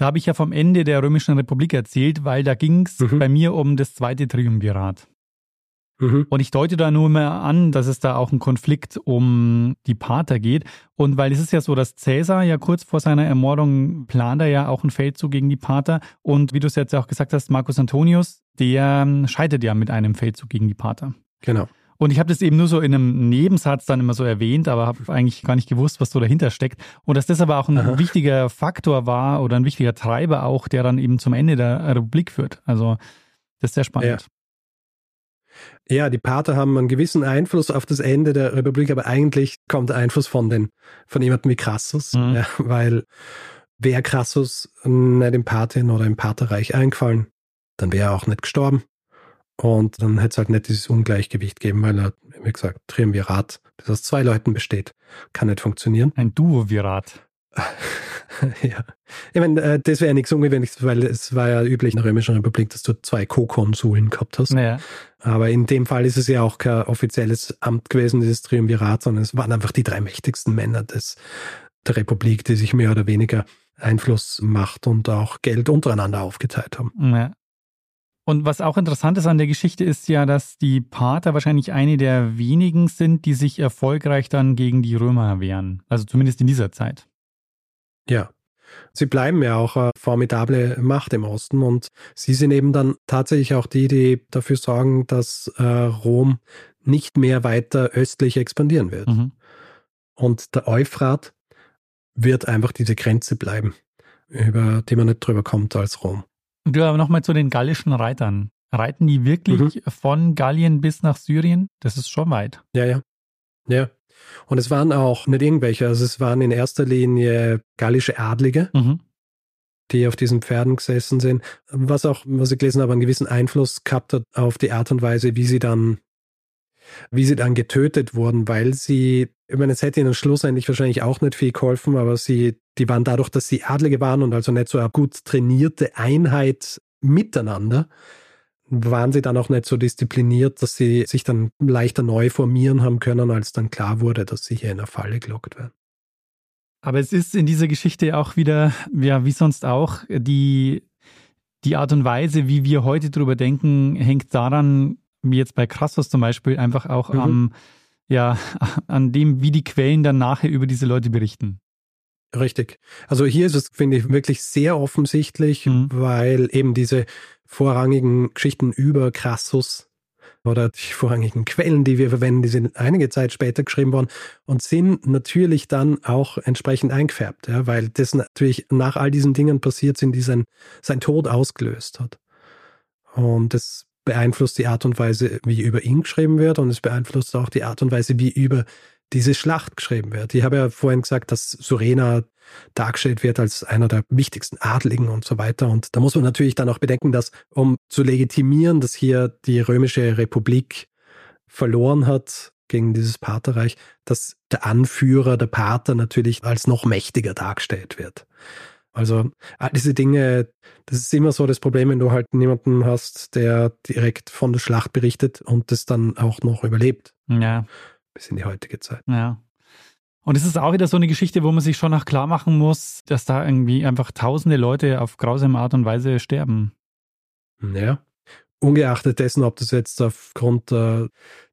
[SPEAKER 2] da habe ich ja vom Ende der Römischen Republik erzählt, weil da ging es mhm. bei mir um das zweite Triumvirat. Mhm. Und ich deute da nur mehr an, dass es da auch einen Konflikt um die Pater geht. Und weil es ist ja so, dass Cäsar ja kurz vor seiner Ermordung plant er ja auch einen Feldzug gegen die Pater. Und wie du es jetzt auch gesagt hast, Marcus Antonius, der scheitert ja mit einem Feldzug gegen die Pater.
[SPEAKER 1] Genau.
[SPEAKER 2] Und ich habe das eben nur so in einem Nebensatz dann immer so erwähnt, aber habe eigentlich gar nicht gewusst, was so dahinter steckt. Und dass das aber auch ein Aha. wichtiger Faktor war oder ein wichtiger Treiber auch, der dann eben zum Ende der Republik führt. Also das ist sehr spannend.
[SPEAKER 1] Ja. ja die Pater haben einen gewissen Einfluss auf das Ende der Republik, aber eigentlich kommt der Einfluss von den, von jemandem wie Crassus, mhm. ja, weil wäre Crassus nicht im Pathen oder im Paterreich eingefallen, dann wäre er auch nicht gestorben. Und dann hätte es halt nicht dieses Ungleichgewicht geben, weil er wie gesagt, Triumvirat, das aus zwei Leuten besteht, kann nicht funktionieren.
[SPEAKER 2] Ein Duovirat.
[SPEAKER 1] ja. Ich meine, äh, das wäre nichts Ungewöhnliches, weil es war ja üblich in der Römischen Republik, dass du zwei Co-Konsuln gehabt hast.
[SPEAKER 2] Naja.
[SPEAKER 1] Aber in dem Fall ist es ja auch kein offizielles Amt gewesen, dieses Triumvirat, sondern es waren einfach die drei mächtigsten Männer des, der Republik, die sich mehr oder weniger Einfluss, Macht und auch Geld untereinander aufgeteilt haben.
[SPEAKER 2] Ja. Und was auch interessant ist an der Geschichte ist ja, dass die Pater wahrscheinlich eine der wenigen sind, die sich erfolgreich dann gegen die Römer wehren. Also zumindest in dieser Zeit.
[SPEAKER 1] Ja. Sie bleiben ja auch eine formidable Macht im Osten und sie sind eben dann tatsächlich auch die, die dafür sorgen, dass äh, Rom nicht mehr weiter östlich expandieren wird. Mhm. Und der Euphrat wird einfach diese Grenze bleiben, über die man nicht drüber kommt als Rom.
[SPEAKER 2] Und du aber nochmal zu den gallischen Reitern. Reiten die wirklich mhm. von Gallien bis nach Syrien? Das ist schon weit.
[SPEAKER 1] Ja, ja. Ja. Und es waren auch nicht irgendwelche, also es waren in erster Linie gallische Adlige, mhm. die auf diesen Pferden gesessen sind, was auch, was ich gelesen habe, einen gewissen Einfluss gehabt hat auf die Art und Weise, wie sie dann, wie sie dann getötet wurden, weil sie, ich meine, es hätte ihnen schlussendlich wahrscheinlich auch nicht viel geholfen, aber sie, die waren dadurch, dass sie Adlige waren und also nicht so eine gut trainierte Einheit miteinander, waren sie dann auch nicht so diszipliniert, dass sie sich dann leichter neu formieren haben können, als dann klar wurde, dass sie hier in eine Falle gelockt werden.
[SPEAKER 2] Aber es ist in dieser Geschichte auch wieder, ja, wie sonst auch, die, die Art und Weise, wie wir heute drüber denken, hängt daran, wie jetzt bei Crassus zum Beispiel, einfach auch mhm. am, ja, an dem, wie die Quellen dann nachher über diese Leute berichten.
[SPEAKER 1] Richtig. Also hier ist es, finde ich, wirklich sehr offensichtlich, mhm. weil eben diese vorrangigen Geschichten über Crassus oder die vorrangigen Quellen, die wir verwenden, die sind einige Zeit später geschrieben worden und sind natürlich dann auch entsprechend eingefärbt, ja, weil das natürlich nach all diesen Dingen passiert sind, die sein, sein Tod ausgelöst hat. Und das beeinflusst die Art und Weise, wie über ihn geschrieben wird und es beeinflusst auch die Art und Weise, wie über diese Schlacht geschrieben wird. Ich habe ja vorhin gesagt, dass Surena dargestellt wird als einer der wichtigsten Adligen und so weiter. Und da muss man natürlich dann auch bedenken, dass um zu legitimieren, dass hier die römische Republik verloren hat gegen dieses Paterreich, dass der Anführer, der Pater natürlich als noch mächtiger dargestellt wird. Also all diese Dinge, das ist immer so das Problem, wenn du halt niemanden hast, der direkt von der Schlacht berichtet und das dann auch noch überlebt.
[SPEAKER 2] Ja.
[SPEAKER 1] Bis in die heutige Zeit.
[SPEAKER 2] Ja. Und es ist auch wieder so eine Geschichte, wo man sich schon noch klar machen muss, dass da irgendwie einfach tausende Leute auf grausame Art und Weise sterben.
[SPEAKER 1] Ja. Ungeachtet dessen, ob das jetzt aufgrund der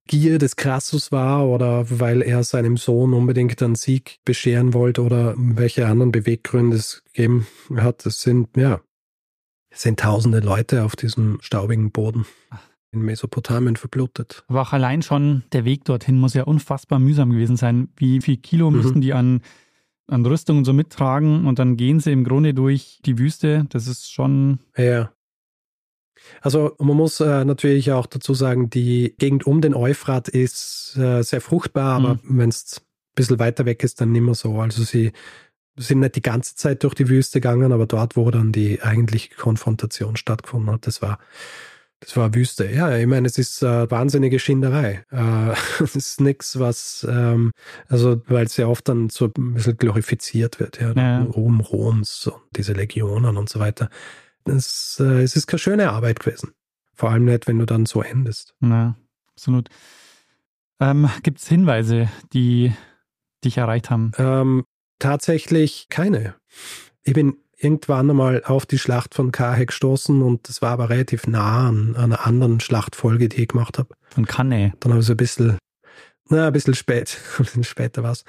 [SPEAKER 1] Gier des Crassus war oder weil er seinem Sohn unbedingt einen Sieg bescheren wollte oder welche anderen Beweggründe es gegeben hat, es sind, ja, es sind tausende Leute auf diesem staubigen Boden. In Mesopotamien verblutet.
[SPEAKER 2] Aber auch allein schon der Weg dorthin muss ja unfassbar mühsam gewesen sein. Wie viel Kilo mhm. müssen die an, an Rüstung und so mittragen und dann gehen sie im Grunde durch die Wüste. Das ist schon.
[SPEAKER 1] Ja. Also man muss äh, natürlich auch dazu sagen, die Gegend um den Euphrat ist äh, sehr fruchtbar, aber mhm. wenn es ein bisschen weiter weg ist, dann nicht mehr so. Also sie sind nicht die ganze Zeit durch die Wüste gegangen, aber dort, wo dann die eigentliche Konfrontation stattgefunden hat, das war das war Wüste. Ja, ich meine, es ist äh, wahnsinnige Schinderei. Äh, es ist nichts, was, ähm, also, weil es ja oft dann so ein bisschen glorifiziert wird, ja. ja. Ruhm Roms und diese Legionen und so weiter. Das, äh, es ist keine schöne Arbeit gewesen. Vor allem nicht, wenn du dann so endest.
[SPEAKER 2] Ja, absolut. Ähm, Gibt es Hinweise, die dich erreicht haben?
[SPEAKER 1] Ähm, tatsächlich keine. Ich bin irgendwann einmal auf die Schlacht von Kahe gestoßen und das war aber relativ nah an, einer anderen Schlachtfolge, die ich gemacht habe.
[SPEAKER 2] Von Cannae.
[SPEAKER 1] Dann habe ich so ein bisschen, na, ein bisschen spät, ein bisschen später was.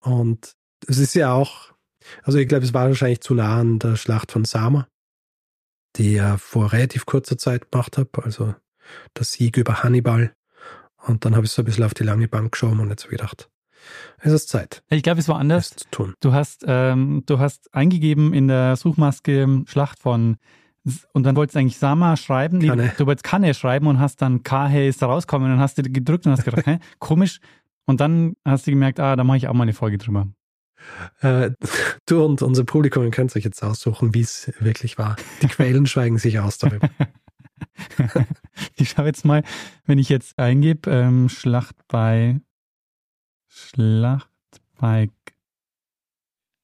[SPEAKER 1] Und es ist ja auch, also ich glaube, es war wahrscheinlich zu nah an der Schlacht von Sama, die ich vor relativ kurzer Zeit gemacht habe, also der Sieg über Hannibal. Und dann habe ich so ein bisschen auf die lange Bank geschoben und jetzt habe ich gedacht, es ist Zeit.
[SPEAKER 2] Ich glaube, es war anders. Du hast, ähm, du hast eingegeben in der Suchmaske Schlacht von und dann wolltest du eigentlich Sama schreiben. Kanne. Du wolltest Kanne schreiben und hast dann Kahe ist da rauskommen und dann hast du gedrückt und hast gedacht, hä, komisch. Und dann hast du gemerkt, ah, da mache ich auch mal eine Folge drüber.
[SPEAKER 1] Äh, du und unser Publikum könnt euch jetzt aussuchen, wie es wirklich war. Die Quellen schweigen sich aus darüber.
[SPEAKER 2] ich schaue jetzt mal, wenn ich jetzt eingebe, ähm, Schlacht bei Schlacht bei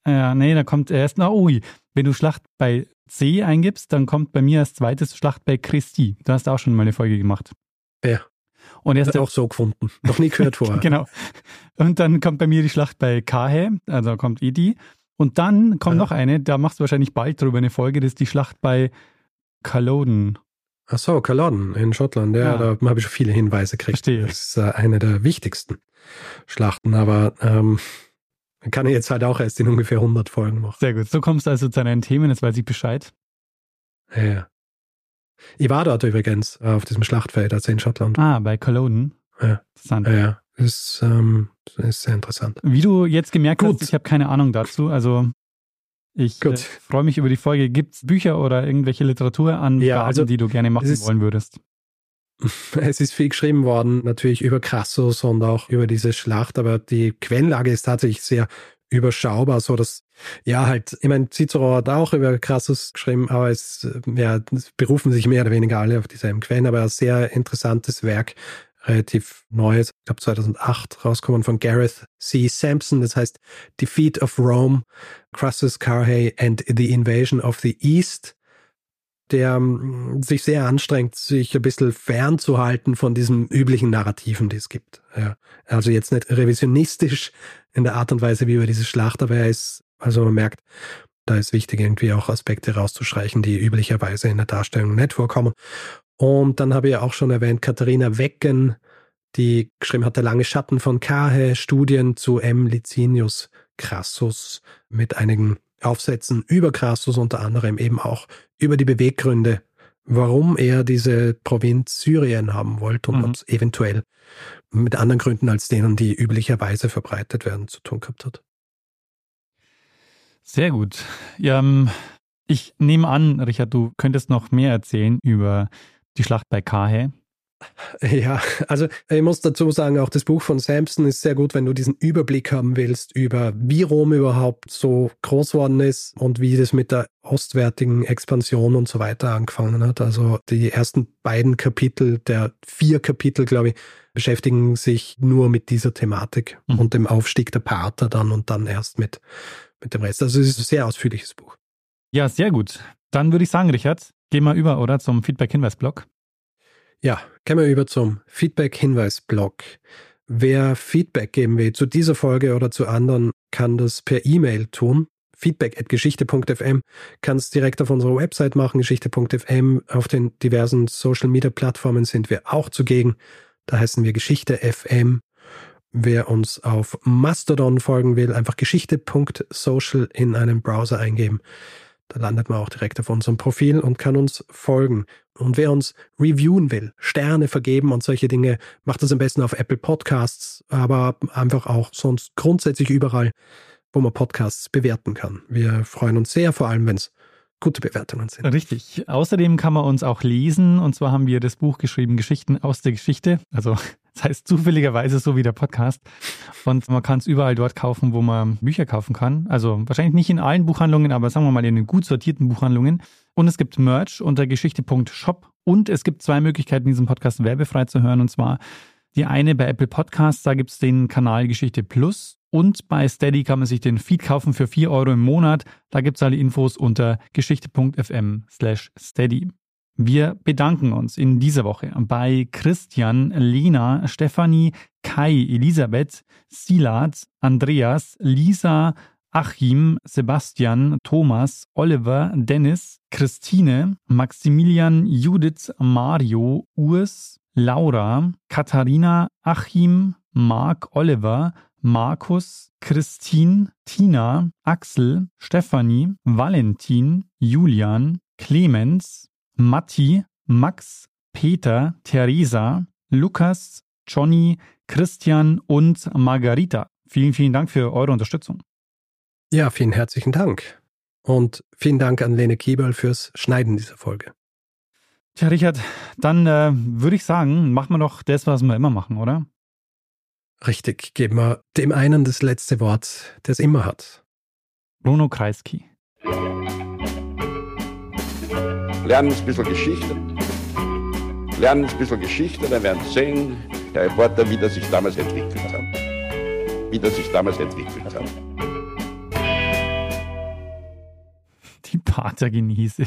[SPEAKER 2] ja, nee, da kommt erst, na ui, wenn du Schlacht bei C eingibst, dann kommt bei mir als zweites Schlacht bei Christi. Da hast du auch schon mal eine Folge gemacht.
[SPEAKER 1] Ja. Und er ist auch so gefunden. Noch nie gehört vorher.
[SPEAKER 2] genau. Und dann kommt bei mir die Schlacht bei Kahe, also kommt eh die. Und dann kommt ja. noch eine, da machst du wahrscheinlich bald drüber eine Folge, das ist die Schlacht bei Culloden.
[SPEAKER 1] Ach so, Culloden in Schottland. Ja, ja. da habe ich schon viele Hinweise gekriegt.
[SPEAKER 2] Verstehe.
[SPEAKER 1] Das ist äh, eine der wichtigsten Schlachten, aber ähm, kann ich jetzt halt auch erst in ungefähr 100 Folgen machen.
[SPEAKER 2] Sehr gut. So kommst du also zu deinen Themen, jetzt weiß ich Bescheid.
[SPEAKER 1] Ja. Ich war dort übrigens äh, auf diesem Schlachtfeld, also in Schottland.
[SPEAKER 2] Ah, bei Cologne.
[SPEAKER 1] Ja. Interessant. Ja, ist, ähm, ist sehr interessant.
[SPEAKER 2] Wie du jetzt gemerkt Gut. hast, ich habe keine Ahnung dazu. Also ich äh, freue mich über die Folge. Gibt es Bücher oder irgendwelche Literatur an, ja, also, die du gerne machen wollen würdest?
[SPEAKER 1] Es ist viel geschrieben worden, natürlich über Crassus und auch über diese Schlacht, aber die Quellenlage ist tatsächlich sehr überschaubar, so dass, ja, halt, ich meine, Cicero hat auch über Crassus geschrieben, aber es, ja, es berufen sich mehr oder weniger alle auf dieselben Quellen, aber ein sehr interessantes Werk, relativ neues, ich glaube 2008 rauskommen von Gareth C. Sampson, das heißt Defeat of Rome, Crassus Carhay and the Invasion of the East der ähm, sich sehr anstrengt, sich ein bisschen fernzuhalten von diesen üblichen Narrativen, die es gibt. Ja. Also jetzt nicht revisionistisch in der Art und Weise wie über diese Schlacht, aber er ist, also man merkt, da ist wichtig, irgendwie auch Aspekte rauszustreichen, die üblicherweise in der Darstellung nicht vorkommen. Und dann habe ich auch schon erwähnt, Katharina Wecken, die geschrieben hat, der lange Schatten von Kahe, Studien zu M. Licinius Crassus mit einigen Aufsätzen über Crassus unter anderem eben auch über die Beweggründe, warum er diese Provinz Syrien haben wollte und mhm. eventuell mit anderen Gründen als denen, die üblicherweise verbreitet werden, zu tun gehabt hat.
[SPEAKER 2] Sehr gut. Ja, ähm, ich nehme an, Richard, du könntest noch mehr erzählen über die Schlacht bei Kahe.
[SPEAKER 1] Ja, also ich muss dazu sagen, auch das Buch von Samson ist sehr gut, wenn du diesen Überblick haben willst über, wie Rom überhaupt so groß worden ist und wie das mit der ostwärtigen Expansion und so weiter angefangen hat. Also die ersten beiden Kapitel der vier Kapitel, glaube ich, beschäftigen sich nur mit dieser Thematik mhm. und dem Aufstieg der Pater dann und dann erst mit, mit dem Rest. Also es ist ein sehr ausführliches Buch.
[SPEAKER 2] Ja, sehr gut. Dann würde ich sagen, Richard, gehen wir über, oder, zum Feedback-Hinweis-Blog.
[SPEAKER 1] Ja, gehen wir über zum Feedback-Hinweis-Blog. Wer Feedback geben will zu dieser Folge oder zu anderen, kann das per E-Mail tun. Feedback at geschichte.fm kann es direkt auf unserer Website machen, geschichte.fm. Auf den diversen Social-Media-Plattformen sind wir auch zugegen. Da heißen wir Geschichte FM. Wer uns auf Mastodon folgen will, einfach geschichte.social in einem Browser eingeben. Da landet man auch direkt auf unserem Profil und kann uns folgen. Und wer uns reviewen will, Sterne vergeben und solche Dinge, macht das am besten auf Apple Podcasts, aber einfach auch sonst grundsätzlich überall, wo man Podcasts bewerten kann. Wir freuen uns sehr, vor allem wenn es gute Bewertungen sind.
[SPEAKER 2] Richtig. Außerdem kann man uns auch lesen. Und zwar haben wir das Buch geschrieben, Geschichten aus der Geschichte. Also das heißt zufälligerweise so wie der Podcast. Und man kann es überall dort kaufen, wo man Bücher kaufen kann. Also wahrscheinlich nicht in allen Buchhandlungen, aber sagen wir mal in den gut sortierten Buchhandlungen. Und es gibt Merch unter geschichte.shop. Und es gibt zwei Möglichkeiten, diesen Podcast werbefrei zu hören. Und zwar die eine bei Apple Podcasts, da gibt es den Kanal Geschichte Plus. Und bei Steady kann man sich den Feed kaufen für 4 Euro im Monat. Da gibt es alle Infos unter geschichte.fm slash steady. Wir bedanken uns in dieser Woche bei Christian, Lena, Stefanie, Kai, Elisabeth, Silat, Andreas, Lisa, Achim, Sebastian, Thomas, Oliver, Dennis, Christine, Maximilian, Judith, Mario, Urs, Laura, Katharina, Achim, Mark, Oliver, Markus, Christine, Tina, Axel, Stefanie, Valentin, Julian, Clemens, Matti, Max, Peter, Theresa, Lukas, Johnny, Christian und Margarita. Vielen, vielen Dank für eure Unterstützung.
[SPEAKER 1] Ja, vielen herzlichen Dank. Und vielen Dank an Lene Kiebel fürs Schneiden dieser Folge.
[SPEAKER 2] Tja, Richard, dann äh, würde ich sagen, machen wir doch das, was wir immer machen, oder?
[SPEAKER 1] Richtig, geben wir dem einen das letzte Wort, der es immer hat.
[SPEAKER 2] Bruno Kreisky
[SPEAKER 3] lernen ein bisschen Geschichte. lernen ein bisschen Geschichte, dann werden Sie sehen, Herr Reporter, wie das sich damals entwickelt hat. Wie das sich damals entwickelt hat.
[SPEAKER 2] Die Patergenese.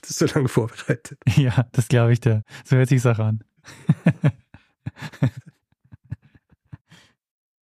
[SPEAKER 1] Das ist so lange vorbereitet.
[SPEAKER 2] Ja, das glaube ich dir. So hört sich's auch an.